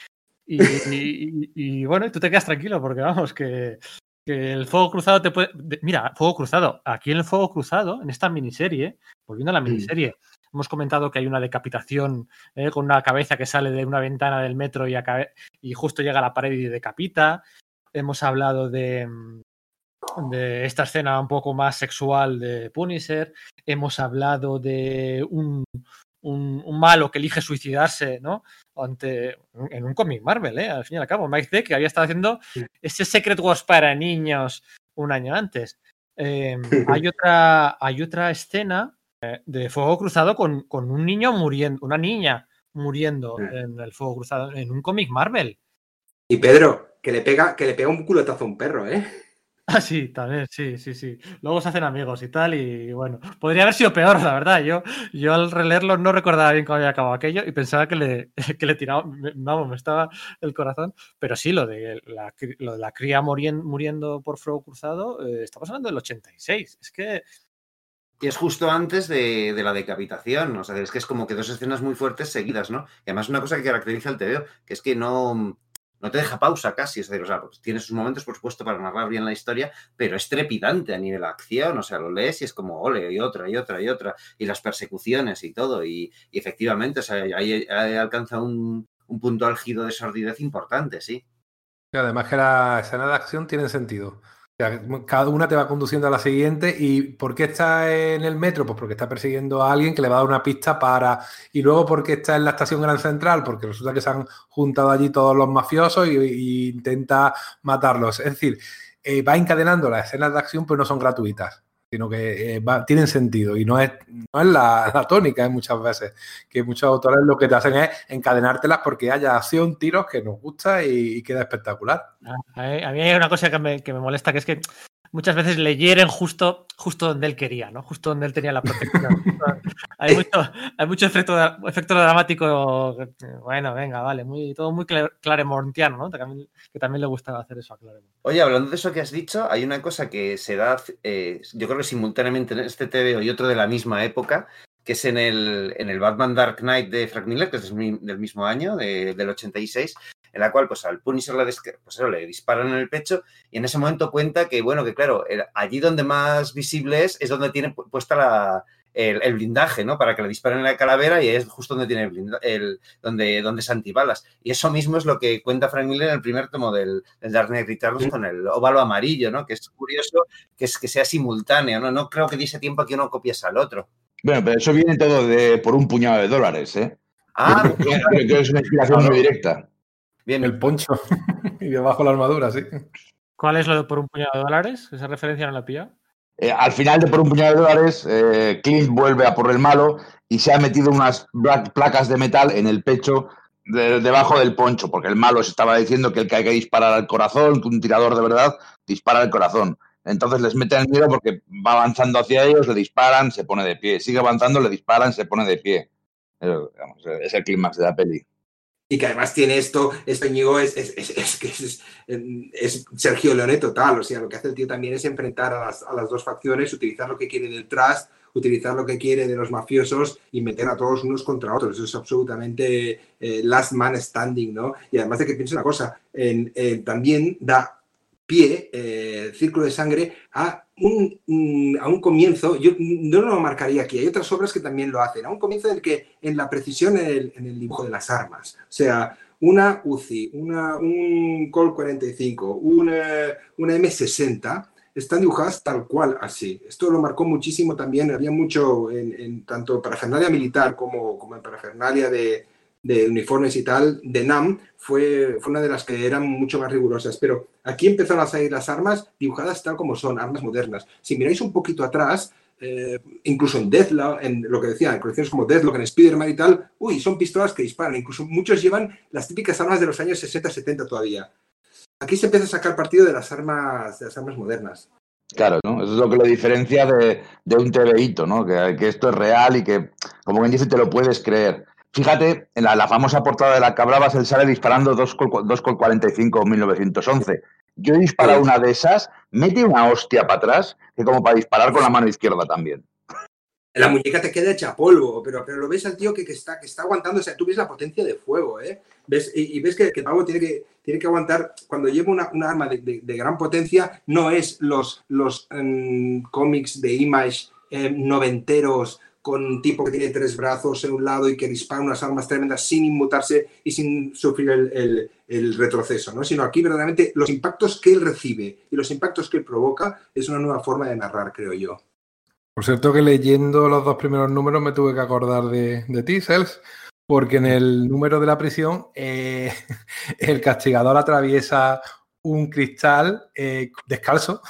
Y, y- y- y bueno, y tú te quedas tranquilo, porque vamos, que, que el fuego cruzado te puede. de- Mira, fuego cruzado. Aquí en el fuego cruzado, en esta miniserie, volviendo a la miniserie, hemos comentado que hay una decapitación ¿eh? con una cabeza que sale de una ventana del metro y, justo llega a la pared y decapita. hemos hablado de, de esta escena un poco más sexual de Punisher, hemos hablado de un, un, un malo que elige suicidarse, ¿no? Ante, en un cómic Marvel, ¿eh? Al fin y al cabo, Mike Zeck, que había estado haciendo Sí. ese Secret Wars para niños un año antes. Eh, *laughs* hay, otra, hay otra escena de fuego cruzado con, con un niño muriendo, una niña muriendo Sí. en el fuego cruzado, en un cómic Marvel. Y Pedro, que le pega, que le pega un culotazo a un perro, ¿eh? *laughs* Ah, sí, también, sí, sí, sí. Luego se hacen amigos y tal, y bueno, podría haber sido peor, la verdad. Yo, yo al releerlo no recordaba bien cómo había acabado aquello y pensaba que le, *laughs* que le tiraba, me- vamos, me estaba el corazón. Pero sí, lo de la, lo de la cría morien- muriendo por fuego cruzado, eh, estamos hablando del 86. Es que, Y es justo antes de, de la decapitación, o sea, es que es como que dos escenas muy fuertes seguidas, ¿no? Y además una cosa que caracteriza el TVO, que es que no, no te deja pausa casi, es decir, o sea, pues tiene sus momentos, por supuesto, para narrar bien la historia, pero es trepidante a nivel de acción, o sea, lo lees y es como, ole, y otra, y otra, y otra, y las persecuciones y todo, y, efectivamente, o sea, ahí, alcanza un, un punto álgido de sordidez importante, sí. Además que las escenas de acción tienen sentido. Cada una te va conduciendo a la siguiente. ¿Y por qué está en el metro? Pues porque está persiguiendo a alguien que le va a dar una pista para. Y luego porque está en la estación Gran Central, porque resulta que se han juntado allí todos los mafiosos y intenta matarlos. Es decir, eh, va encadenando las escenas de acción, pero no son gratuitas, sino que eh, tienen sentido. Y no es, no es la, tónica, ¿eh? muchas veces. Que muchos autores lo que te hacen es encadenártelas porque haya acción, tiros que nos gusta y- y queda espectacular. a mí, a mí hay una cosa que me, que me molesta, que es que muchas veces le hieren justo, justo donde él quería, ¿no? Justo donde él tenía la protección. *laughs* hay mucho, hay mucho efecto, efecto dramático. Bueno, venga, vale, muy, todo muy cla- claremontiano, ¿no? Que también, que también le gustaba hacer eso a Claremont. Oye, hablando de eso que has dicho, hay una cosa que se da, eh, yo creo que simultáneamente en este TVO y otro de la misma época, que es en el, en el Batman Dark Knight de Frank Miller, que es del mismo año, de- del 86, en la cual pues al Punisher le, pues, eso, le disparan en el pecho y en ese momento cuenta que, bueno, que claro, allí donde más visible es, es donde tiene pu- puesta la, el, el blindaje, ¿no? Para que le disparen en la calavera y es justo donde tiene el, blinda- el- donde, donde es antibalas. Y eso mismo es lo que cuenta Frank Miller en el primer tomo del, del Dark Knight Returns con el óvalo amarillo, ¿no? Que es curioso que, es, que sea simultáneo, ¿no? No creo que diese tiempo a que uno copiase al otro. Bueno, pero eso viene todo de por un puñado de dólares, ¿eh? Ah, creo que es una inspiración muy directa. Bien. El poncho *laughs* y debajo la armadura, sí. ¿Cuál es lo de por un puñado de dólares? Esa referencia no la he pillado. Eh, al final de por un puñado de dólares, eh, Clint vuelve a por el malo y se ha metido unas placas de metal en el pecho de- debajo del poncho, porque el malo se estaba diciendo que el que hay que disparar al corazón, que un tirador de verdad dispara al corazón. Entonces les meten el miedo porque va avanzando hacia ellos, le disparan, se pone de pie. Sigue avanzando, le disparan, se pone de pie. Eh, digamos, es el clímax de la peli. Y que además tiene esto, este Íñigo es, Sergio Leone total, o sea, lo que hace el tío también es enfrentar a las, a las dos facciones, utilizar lo que quiere del trust, utilizar lo que quiere de los mafiosos y meter a todos unos contra otros. Eso es absolutamente eh, last man standing, ¿no? Y además de que piense una cosa, en- también da pie, eh, círculo de sangre, a un, mm, a un comienzo, yo no lo marcaría aquí, hay otras obras que también lo hacen, a un comienzo en el que en la precisión en el, dibujo de las armas, o sea, una UCI, una, un Col 45, una, una M60, están dibujadas tal cual así. Esto lo marcó muchísimo también, había mucho en, en tanto parafernalia militar como, como en parafernalia de, de uniformes y tal, de NAM, fue, fue una de las que eran mucho más rigurosas. Pero aquí empezaron a salir las armas dibujadas tal como son, armas modernas. Si miráis un poquito atrás, eh, incluso en Deathlock, en lo que decía, en colecciones como Deathlock, en Spider-Man y tal, uy, son pistolas que disparan. Incluso muchos llevan las típicas armas de los años 60-70 todavía. Aquí se empieza a sacar partido de las armas, de las armas modernas. Claro, ¿no? Eso es lo que lo diferencia de, de un TVito, ¿no? Que, que esto es real y que, como bien dice, te lo puedes creer. Fíjate, en la, la famosa portada de la Cabrabas, él sale disparando 2,45 en 1911. Yo he disparado una de esas, mete una hostia para atrás, que como para disparar con la mano izquierda también. La muñeca te queda hecha polvo, pero, pero lo ves al tío que, que está, que está aguantando, o sea, tú ves la potencia de fuego, ¿eh? ¿Ves? Y, y ves que, que el pavo tiene que, tiene que aguantar, cuando lleva una, una arma de, de- de gran potencia, no es los, los em, cómics de Image em, noventeros con un tipo que tiene tres brazos en un lado y que dispara unas armas tremendas sin inmutarse y sin sufrir el, el, retroceso, ¿no? Sino aquí verdaderamente los impactos que él recibe y los impactos que él provoca es una nueva forma de narrar, creo yo. Por cierto que leyendo los dos primeros números me tuve que acordar de, de ti, Sels, porque en el número de la prisión eh, *laughs* el castigador atraviesa un cristal eh, descalzo,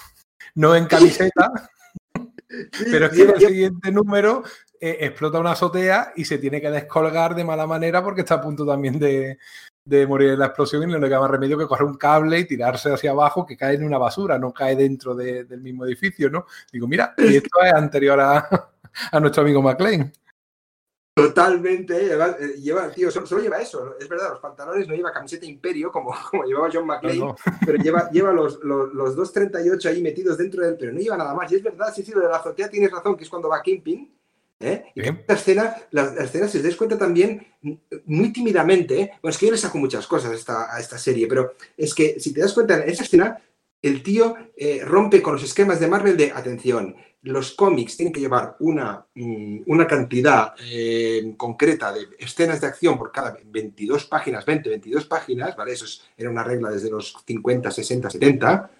no en camiseta, *laughs* pero es que en el siguiente número eh, explota una azotea y se tiene que descolgar de mala manera porque está a punto también de, morir en la explosión y no le queda más remedio que coger un cable y tirarse hacia abajo que cae en una basura, no cae dentro del mismo edificio, ¿no? Digo, mira, y esto es anterior a, *laughs* a nuestro amigo McLean. Totalmente, eh, lleva, tío, solo, lleva eso, es verdad, los pantalones no lleva camiseta imperio como, *laughs* como llevaba John McClane, pero lleva, lleva los, los, los, 238 ahí metidos dentro de él, pero no lleva nada más. Y es verdad, sí, sí, lo de la azotea tienes razón, que es cuando va Kimping. ¿eh? Y esta escena, la, escena, si os dais cuenta también, muy tímidamente, ¿eh? bueno, es que yo le saco muchas cosas a esta, a esta serie, pero es que si te das cuenta, en esa escena, el tío eh, rompe con los esquemas de Marvel de atención los cómics tienen que llevar una, mm, una cantidad eh, concreta de escenas de acción por cada 22 páginas, 20, 22 páginas, ¿vale? Eso era una regla desde los 50, 60, 70.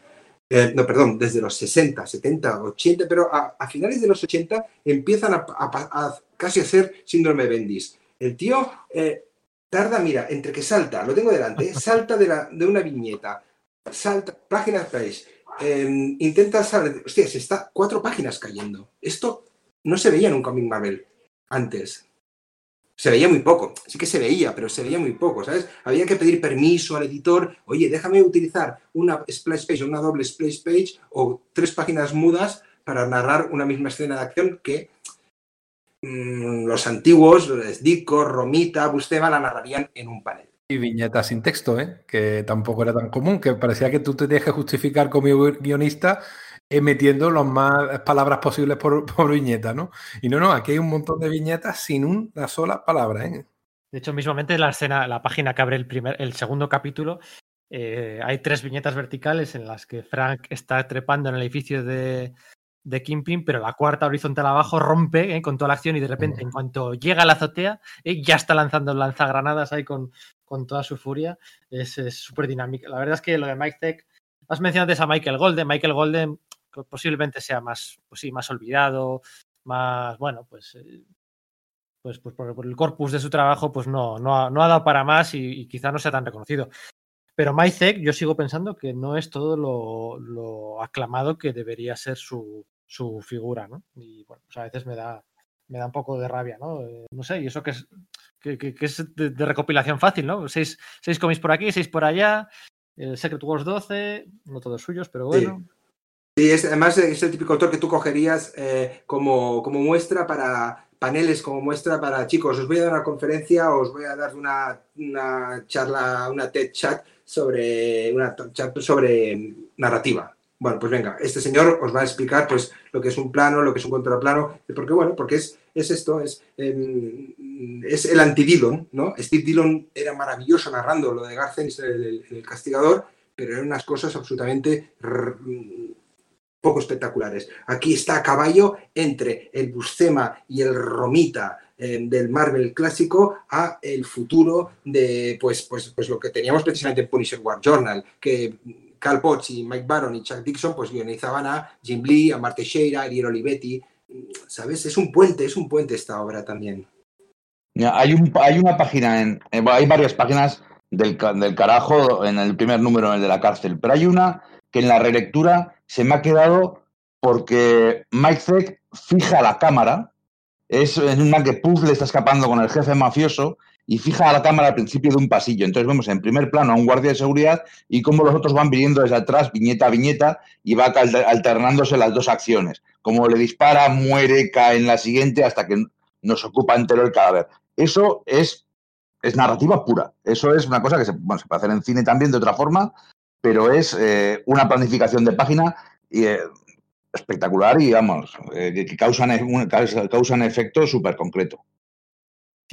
no, perdón, desde los 60, 70, 80, pero a, finales de los 80 empiezan a, casi a ser síndrome de Bendis. El tío eh, tarda, mira, entre que salta, lo tengo delante, salta de, la, de una viñeta, salta, páginas page, Em, intenta saber, hostia, se está cuatro páginas cayendo. Esto no se veía en un cómic Marvel antes. Se veía muy poco, sí que se veía, pero se veía muy poco, ¿sabes? Había que pedir permiso al editor, oye, déjame utilizar una splash page o una doble splash page o tres páginas mudas para narrar una misma escena de acción que mm, los antiguos, Dico, Romita, Bustema la narrarían en un panel. Y viñetas sin texto, ¿eh? que tampoco era tan común, que parecía que tú te tenías que justificar como guionista eh, metiendo las más palabras posibles *laughs* por, viñeta, ¿no? Y no, no, aquí hay un montón de viñetas sin una sola palabra. ¿eh? De hecho, mismamente la escena, la página que abre el, primer, el segundo capítulo, eh, hay tres viñetas verticales en las que Frank está trepando en el edificio de, de Kingpin, pero la cuarta horizontal abajo rompe con toda la acción y de repente, en cuanto llega a la azotea, ya está lanzando lanzagranadas ahí con, con toda su furia. Es súper dinámica. La verdad es que lo de Mike Tech, has mencionado antes a Michael Golden. Michael Golden posiblemente sea más, pues sí, más olvidado, más, bueno, pues, eh, pues, pues por, el corpus de su trabajo, pues no, no, ha, no ha dado para más y, quizá no sea tan reconocido. Pero Mike yo sigo pensando que no es todo lo, aclamado que debería ser su, su figura, ¿no? Y bueno, pues a veces me da, me da un poco de rabia, ¿no? Eh, no sé, y eso que es, que, es de, recopilación fácil, ¿no? Seis, seis cómics por aquí, seis por allá, el Secret Wars 12, no todos suyos, pero bueno. Sí, es, además es el típico autor que tú cogerías eh, como, como muestra para paneles, como muestra para chicos, os voy a dar una conferencia, os voy a dar una, una charla, una TED chat sobre, una chat sobre narrativa. Bueno, pues venga, este señor os va a explicar pues lo que es un plano, lo que es un contraplano, porque bueno, porque es, es esto, es, em, es el anti-Dillon, ¿no? Steve Dillon era maravilloso narrando lo de Garcens, el, castigador, pero eran unas cosas absolutamente poco espectaculares. Aquí está a caballo entre el Buscema y el Romita em, del Marvel clásico a el futuro de pues, pues, pues lo que teníamos precisamente en Punisher War Journal, que Cal Potts y Mike Baron y Chuck Dixon pues guionizaban a Jim Lee, a Marte Sheira, a Ariel Olivetti. ¿Sabes? Es un puente, es un puente esta obra también. Hay, un, una página, en, hay varias páginas del, carajo en el primer número, en el de la cárcel, pero hay una que en la relectura se me ha quedado porque Mike Zeck fija la cámara, es en una que Puff le está escapando con el jefe mafioso y fija la cámara al principio de un pasillo. Entonces vemos en primer plano a un guardia de seguridad y cómo los otros van viniendo desde atrás, viñeta a viñeta, y va alternándose las dos acciones. Como le dispara, muere, cae en la siguiente hasta que nos ocupa entero el cadáver. Eso es, es narrativa pura. Eso es una cosa que se, puede hacer en cine también de otra forma, pero es eh, una planificación de página eh, espectacular y, vamos, eh, que causan, un, causan efecto súper concreto.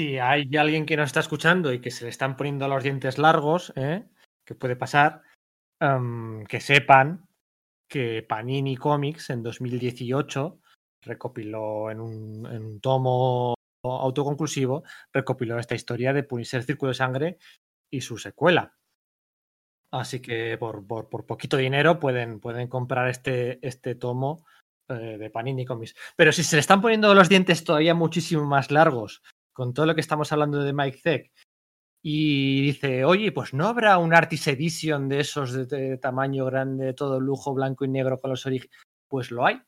Si hay alguien que nos está escuchando y que se le están poniendo los dientes largos, ¿eh? que puede pasar, em, que sepan que Panini Comics en 2018 recopiló en un, en un tomo autoconclusivo, recopiló esta historia de Punisher Círculo de Sangre y su secuela. Así que por, por, poquito dinero pueden, pueden comprar este, este tomo eh, de Panini Comics. Pero si se le están poniendo los dientes todavía muchísimo más largos con todo lo que estamos hablando de Mike Zeck y dice, oye, pues no habrá un Artist Edition de esos de, tamaño grande, todo lujo, blanco y negro con los orígenes. Pues lo hay.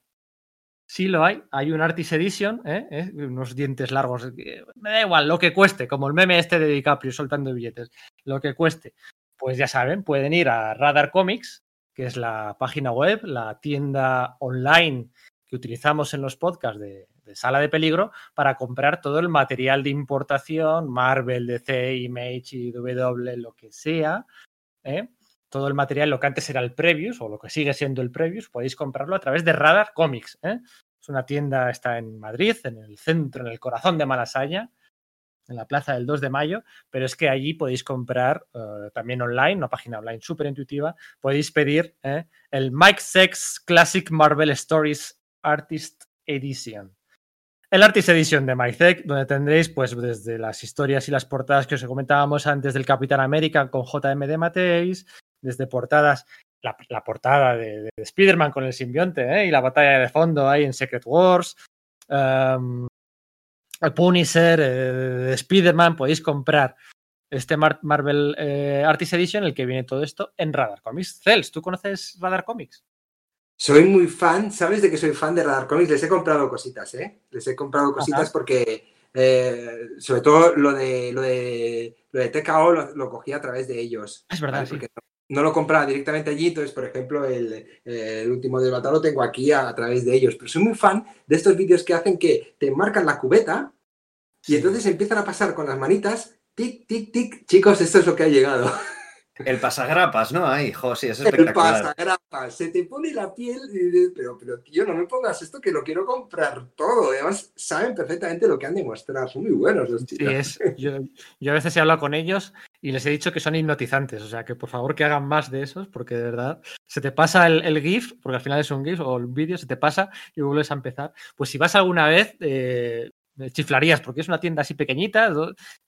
Sí lo hay. Hay un Artist Edition, ¿eh? ¿Eh? unos dientes largos. Me da igual, lo que cueste, como el meme este de DiCaprio soltando billetes. Lo que cueste. Pues ya saben, pueden ir a Radar Comics, que es la página web, la tienda online que utilizamos en los podcasts de, de Sala de Peligro para comprar todo el material de importación, Marvel, DC, Image, IW, lo que sea. ¿eh? Todo el material, lo que antes era el Previews o lo que sigue siendo el Previews, podéis comprarlo a través de Radar Comics. ¿eh? Es una tienda, está en Madrid, en el centro, en el corazón de Malasaña, en la plaza del 2 de mayo, pero es que allí podéis comprar uh, también online, una página online súper intuitiva, podéis pedir ¿eh? el Mike Sex Classic Marvel Stories Artist Edition. El Artist Edition de Mike Zeck, donde tendréis pues desde las historias y las portadas que os comentábamos antes del Capitán América con JM de Mateis, desde portadas, la, portada de, de Spider-Man con el simbionte ¿eh? y la batalla de fondo ahí en Secret Wars, um, el Punisher, eh, Spider-Man, podéis comprar este Mar Marvel eh, Artist Edition, el que viene todo esto, en Radar Comics. Cels, ¿tú conoces Radar Comics? Soy muy fan, ¿sabes de que soy fan de Radar Comics? Les he comprado cositas, ¿eh? Les he comprado cositas Ajá. porque, eh, sobre todo lo de, lo de, lo de TKO lo, lo, cogí a través de ellos. Es verdad, sí. No, no, lo compraba directamente allí, entonces, por ejemplo, el, el último del Batalo lo tengo aquí a, a, través de ellos. Pero soy muy fan de estos vídeos que hacen que te marcan la cubeta y entonces empiezan a pasar con las manitas, tic, tic, tic. Chicos, esto es lo que ha llegado. *laughs* El pasagrapas, ¿no? Ay, hijo, sí, es espectacular. El pasagrapas, se te pone la piel y dices, pero, pero tío, no me pongas esto que lo quiero comprar todo. Además, saben perfectamente lo que han demostrado, son muy buenos los chicos. Sí, es, yo, yo a veces he hablado con ellos y les he dicho que son hipnotizantes, o sea, que por favor que hagan más de esos, porque de verdad se te pasa el, el GIF, porque al final es un GIF o el vídeo, se te pasa y vuelves a empezar. Pues si vas alguna vez, eh, chiflarías, porque es una tienda así pequeñita,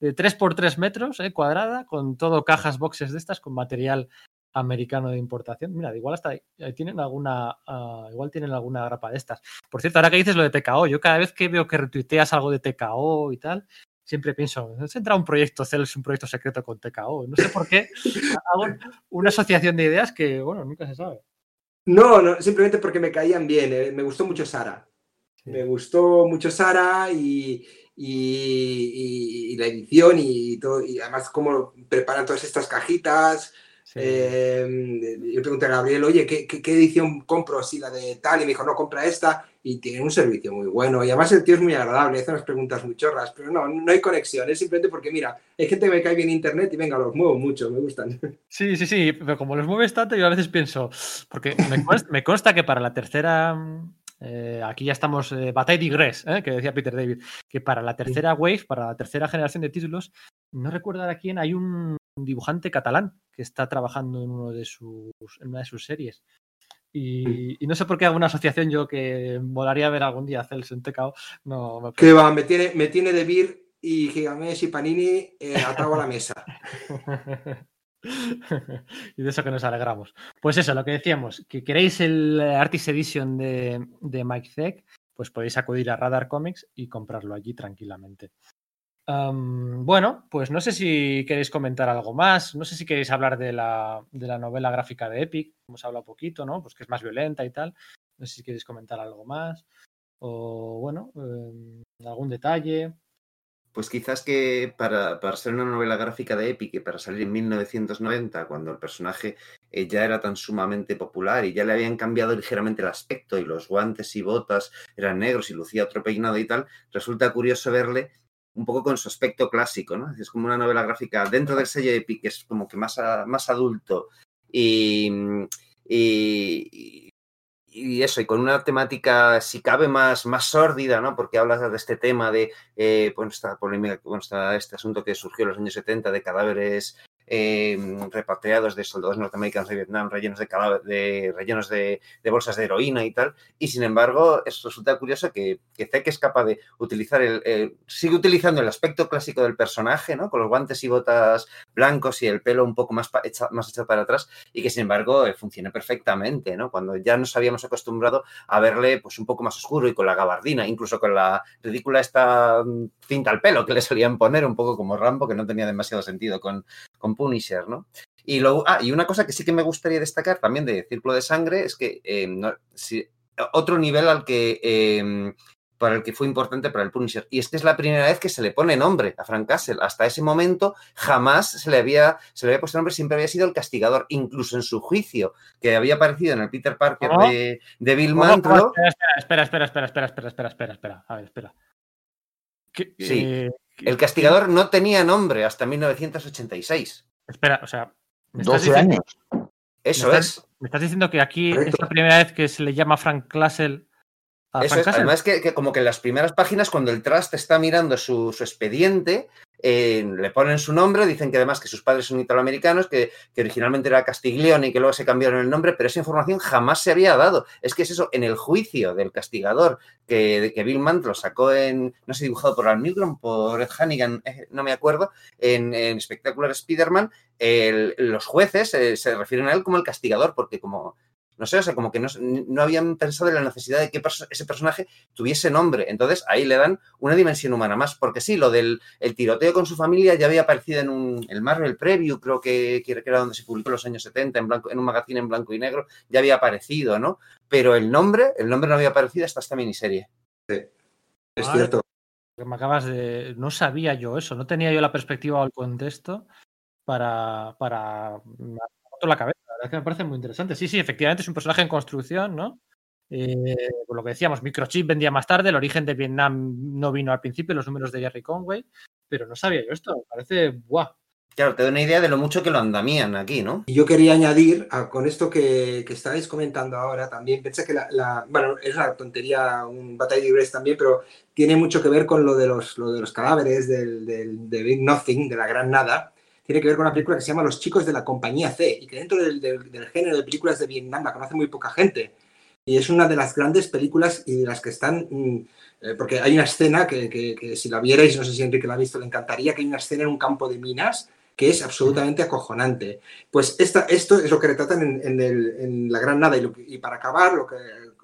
de 3 por 3 metros, eh, cuadrada, con todo cajas, boxes de estas, con material americano de importación. Mira, igual hasta ahí, tienen alguna, uh, igual tienen alguna grapa de estas. Por cierto, ahora que dices lo de TKO, yo cada vez que veo que retuiteas algo de TKO y tal, siempre pienso, ¿se entra un proyecto CELS, un proyecto secreto con TKO? No sé por qué *laughs* hago una asociación de ideas que, bueno, nunca se sabe. No, no, simplemente porque me caían bien, eh. me gustó mucho Sara. Me gustó mucho Sara y, y, y, la edición y todo, y además cómo preparan todas estas cajitas. Sí. Eh, yo pregunté a Gabriel, oye, ¿qué, ¿qué, qué, edición compro? Si la de tal, y me dijo, no, compra esta, y tiene un servicio muy bueno. Y además el tío es muy agradable, hace unas preguntas muy chorras, pero no, no hay conexión, es simplemente porque, mira, hay gente que me cae bien internet y venga, los muevo mucho, me gustan. *laughs* Sí, sí, sí, pero como los mueves tanto, yo a veces pienso, porque me consta, me consta que para la tercera eh, aquí ya estamos, eh, Bataille Digress, ¿eh? que decía Peter David, que para la tercera wave, para la tercera generación de títulos, no recuerdo a quién, hay un dibujante catalán que está trabajando en, uno de sus, en una de sus series. Y, y, no sé por qué alguna asociación yo que volaría a ver algún día Cels en TKO. No, me que va, me tiene, me tiene de Vir y Gigamesh y Panini eh, atado a la mesa. *laughs* *laughs* y de eso que nos alegramos. Pues eso, lo que decíamos, que queréis el Artist Edition de, de Mike Zeck, pues podéis acudir a Radar Comics y comprarlo allí tranquilamente. Bueno, pues no sé si queréis comentar algo más, no sé si queréis hablar de la, de la novela gráfica de Epic, hemos hablado poquito, ¿no? Pues que es más violenta y tal. No sé si queréis comentar algo más. O bueno, eh, algún detalle pues quizás que para, para, ser una novela gráfica de Epic y para salir en 1990, cuando el personaje eh, ya era tan sumamente popular y ya le habían cambiado ligeramente el aspecto y los guantes y botas eran negros y lucía otro peinado y tal, resulta curioso verle un poco con su aspecto clásico, ¿no? Es como una novela gráfica dentro del sello Epic, que es como que más, más adulto y eso, y con una temática, si cabe, más, más sórdida, ¿no? Porque hablas de este tema de, eh, bueno, esta polémica, bueno, este asunto que surgió en los años 70 de cadáveres eh, repatriados de soldados norteamericanos de Vietnam rellenos de, de rellenos de, bolsas de heroína y tal. Y sin embargo, es, resulta curioso que, que es capaz de utilizar el, sigue utilizando el aspecto clásico del personaje, ¿no? Con los guantes y botas blancos y el pelo un poco más, más echado para atrás y que sin embargo eh, funciona perfectamente, ¿no? Cuando ya nos habíamos acostumbrado a verle pues un poco más oscuro y con la gabardina, incluso con la ridícula esta mm, cinta al pelo que le solían poner, un poco como Rambo, que no tenía demasiado sentido con Punisher, ¿no? Y, luego, ah, y una cosa que sí que me gustaría destacar también de Círculo de Sangre es que eh, si, otro nivel al que eh, para el que fue importante para el Punisher. Y es que es la primera vez que se le pone nombre a Frank Castle. Hasta ese momento jamás se le había, se le había puesto nombre, siempre había sido el castigador, incluso en su juicio, que había aparecido en el Peter Parker de, Bill Mantlo. Espera, espera, espera, espera, espera, espera, espera, espera, A ver, espera. Sí. Eh, el castigador no tenía nombre hasta 1986. Espera, o sea. 12 años. Eso es. Me estás diciendo que aquí es la primera vez que se le llama Frank Castle eso es, además que, como que en las primeras páginas, cuando el Trust está mirando su, expediente, le ponen su nombre, dicen que además que sus padres son italoamericanos, que, que, originalmente era Castiglione y que luego se cambiaron el nombre, pero esa información jamás se había dado. Es que es eso, en el juicio del castigador que, que Bill Mant lo sacó en, no sé, dibujado por Al Milgrom, por Ed Hannigan, eh, no me acuerdo, en, en Spectacular Spider-Man, los jueces eh, se refieren a él como el castigador, porque como no sé, o sea, como que no, habían pensado en la necesidad de que ese personaje tuviese nombre. Entonces ahí le dan una dimensión humana más. Porque sí, lo del el tiroteo con su familia ya había aparecido en un, el Marvel Preview, creo que, que era donde se publicó en los años 70, en, blanco, en un magazine en blanco y negro, ya había aparecido, ¿no? Pero el nombre, el nombre no había aparecido hasta esta miniserie. Sí, es cierto. Me acabas de. No sabía yo eso, no tenía yo la perspectiva o el contexto para. para. la cabeza es que me parece muy interesante. Sí, sí, efectivamente es un personaje en construcción, ¿no? Eh, por lo que decíamos, Microchip vendía más tarde, el origen de Vietnam no vino al principio, los números de Jerry Conway, pero no sabía yo esto, me parece guau. Claro, te doy una idea de lo mucho que lo andamían aquí, ¿no? Y yo quería añadir, con esto que, estáis comentando ahora también, pensé que la, bueno, es una tontería, un batalla de también, pero tiene mucho que ver con lo de los, lo de los cadáveres del, del, de Big Nothing, de la gran nada, tiene que ver con una película que se llama Los chicos de la compañía C y que dentro del, género de películas de Vietnam la conoce muy poca gente. Y es una de las grandes películas y de las que están, mm, eh, porque hay una escena que, si la vierais, no sé si Enrique la ha visto, le encantaría, que hay una escena en un campo de minas que es absolutamente acojonante. Pues esta, esto es lo que retratan en, La Gran Nada. Y, para acabar, lo que,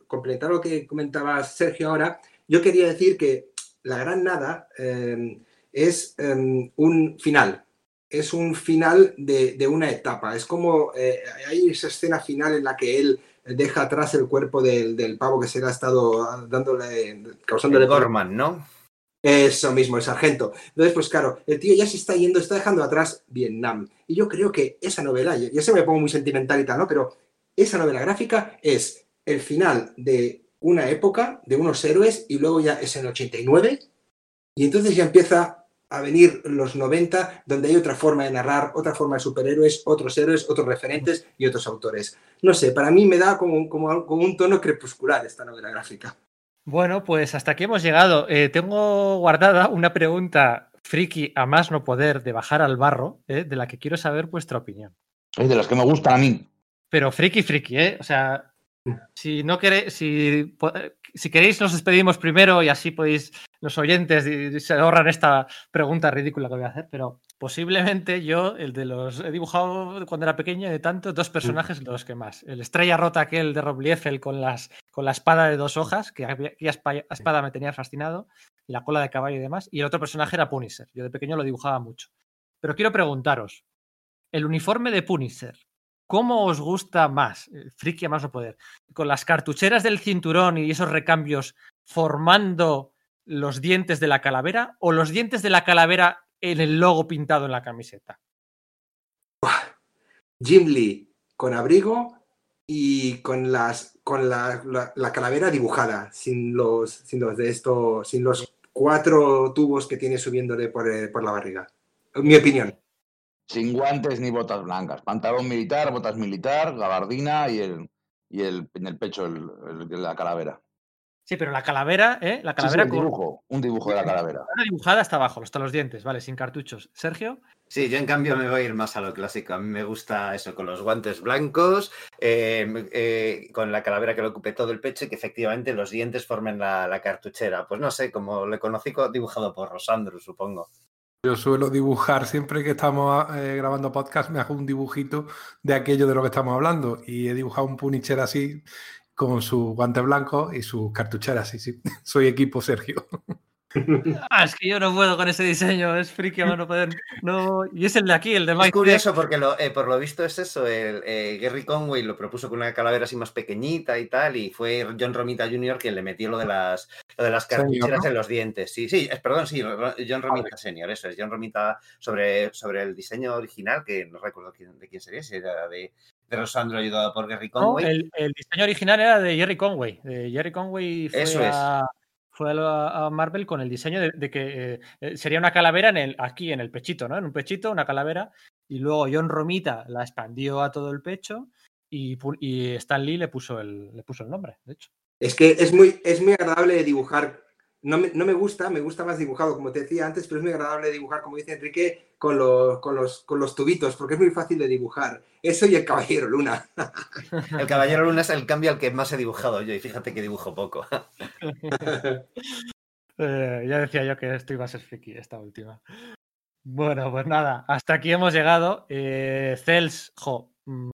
complementar lo que comentaba Sergio ahora, yo quería decir que La Gran Nada eh, es em, un final, es un final de, una etapa. Es como eh, hay esa escena final en la que él deja atrás el cuerpo del, pavo que se le ha estado dándole, causándole. El Gorman, ¿no? Eso mismo, el sargento. Entonces, pues claro, el tío ya se está yendo, está dejando atrás Vietnam. Y yo creo que esa novela, ya se me pongo muy sentimental y tal, ¿no? Pero esa novela gráfica es el final de una época, de unos héroes, y luego ya es en el 89, y entonces ya empieza a venir los 90, donde hay otra forma de narrar, otra forma de superhéroes, otros héroes, otros referentes y otros autores. No sé, para mí me da como, como, un tono crepuscular esta novela gráfica. Bueno, pues hasta aquí hemos llegado. Eh, tengo guardada una pregunta friki a más no poder de bajar al barro, eh, de la que quiero saber vuestra opinión. Es de las que me gustan a mí. Pero friki, friki, ¿eh? O sea, si no queréis, si, si queréis, nos despedimos primero y así podéis, los oyentes, se ahorran esta pregunta ridícula que voy a hacer, pero posiblemente yo, el de los, he dibujado cuando era pequeño de tanto, dos personajes los que más. El estrella rota aquel de Rob Liefeld con, las, con la espada de dos hojas, que aquella espada me tenía fascinado, y la cola de caballo y demás, y el otro personaje era Punisher. Yo de pequeño lo dibujaba mucho. Pero quiero preguntaros, el uniforme de Punisher, ¿Cómo os gusta más? Eh, friki a más no poder. Con las cartucheras del cinturón y esos recambios formando los dientes de la calavera o los dientes de la calavera en el logo pintado en la camiseta. Jim Lee con abrigo y con las con la, calavera dibujada, sin los, sin los de esto, sin los cuatro tubos que tiene subiéndole por, eh, por la barriga. Mi opinión sin guantes ni botas blancas. Pantalón militar, botas militar, gabardina y el, y el en el pecho el, la calavera. Sí, pero la calavera, ¿eh? La Sí, sí, calavera un dibujo, un dibujo de la calavera. una dibujada hasta abajo, hasta los dientes, ¿vale? Sin cartuchos. Sergio, Sí, yo en cambio me voy a ir más a lo clásico. A mí me gusta eso, con los guantes blancos, eh, eh, con la calavera que le ocupe todo el pecho y que efectivamente los dientes formen la, la cartuchera. Pues no sé, como le conocí co- dibujado por Rosandro, supongo. Yo suelo dibujar, siempre que estamos eh, grabando podcast, me hago un dibujito de aquello de lo que estamos hablando. Y he dibujado un Punisher así, con sus guantes blancos y sus cartucheras. Sí, sí. *laughs* Soy equipo Sergio. *laughs* Ah, es que yo no puedo con ese diseño, es friki a no poder. No. Y es el de aquí, el de Es Mike. curioso porque lo, eh, por lo visto es eso, el, eh, Gary Conway lo propuso con una calavera así más pequeñita y tal, y fue John Romita Jr. quien le metió lo de las, lo de las cartucheras ¿no? en los dientes. Sí, sí, es, perdón, sí, John Romita Senior, eso es, John Romita sobre, sobre el diseño original, que no recuerdo quién, de quién sería, si era de, de Rosandro ayudado por Gary No, Conway. el, el diseño original era de Jerry Conway. De Jerry Conway fue, Eso es. a, a, Marvel con el diseño de, que eh, sería una calavera en el, aquí en el pechito, ¿no? En un pechito, una calavera. Y luego John Romita la expandió a todo el pecho y, y Stan Lee le puso el, le puso el nombre, de hecho. Es que es muy, es muy agradable dibujar. No me, no me gusta, me gusta más dibujado, como te decía antes, pero es muy agradable dibujar, como dice Enrique, con los, con los, con los tubitos, porque es muy fácil de dibujar. Eso y el Caballero Luna. *laughs* El Caballero Luna es el cambio al que más he dibujado yo, y fíjate que dibujo poco. *laughs* Eh, ya decía yo que esto iba a ser friki, esta última. Bueno, pues nada, hasta aquí hemos llegado. Eh, Cels, jo, mm,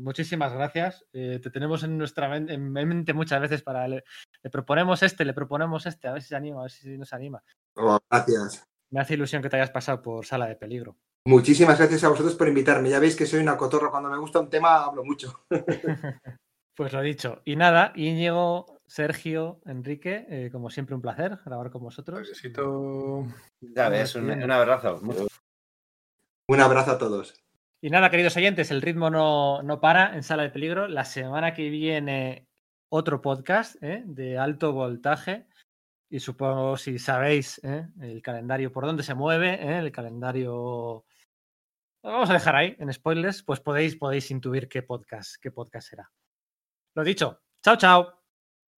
muchísimas gracias. Eh, te tenemos en nuestra men- en mente muchas veces para le, le proponemos este, le proponemos este, a ver si se anima, a ver si nos anima. Oh, gracias. Me hace ilusión que te hayas pasado por sala de peligro. Muchísimas gracias a vosotros por invitarme. Ya veis que soy una cotorra. Cuando me gusta un tema, hablo mucho. *laughs* *laughs* Pues lo dicho. Y nada, Íñigo, Sergio, Enrique, eh, como siempre un placer grabar con vosotros. Necesito. Ya ves, un, un abrazo. Mucho- Un abrazo a todos. Y nada, queridos oyentes, el ritmo no, no para en Sala de Peligro. La semana que viene otro podcast ¿eh? de alto voltaje. Y supongo, si sabéis ¿eh? el calendario, por dónde se mueve, ¿eh? el calendario... Lo vamos a dejar ahí, en spoilers, pues podéis, podéis intuir qué podcast, qué podcast será. Lo dicho, chao, chao.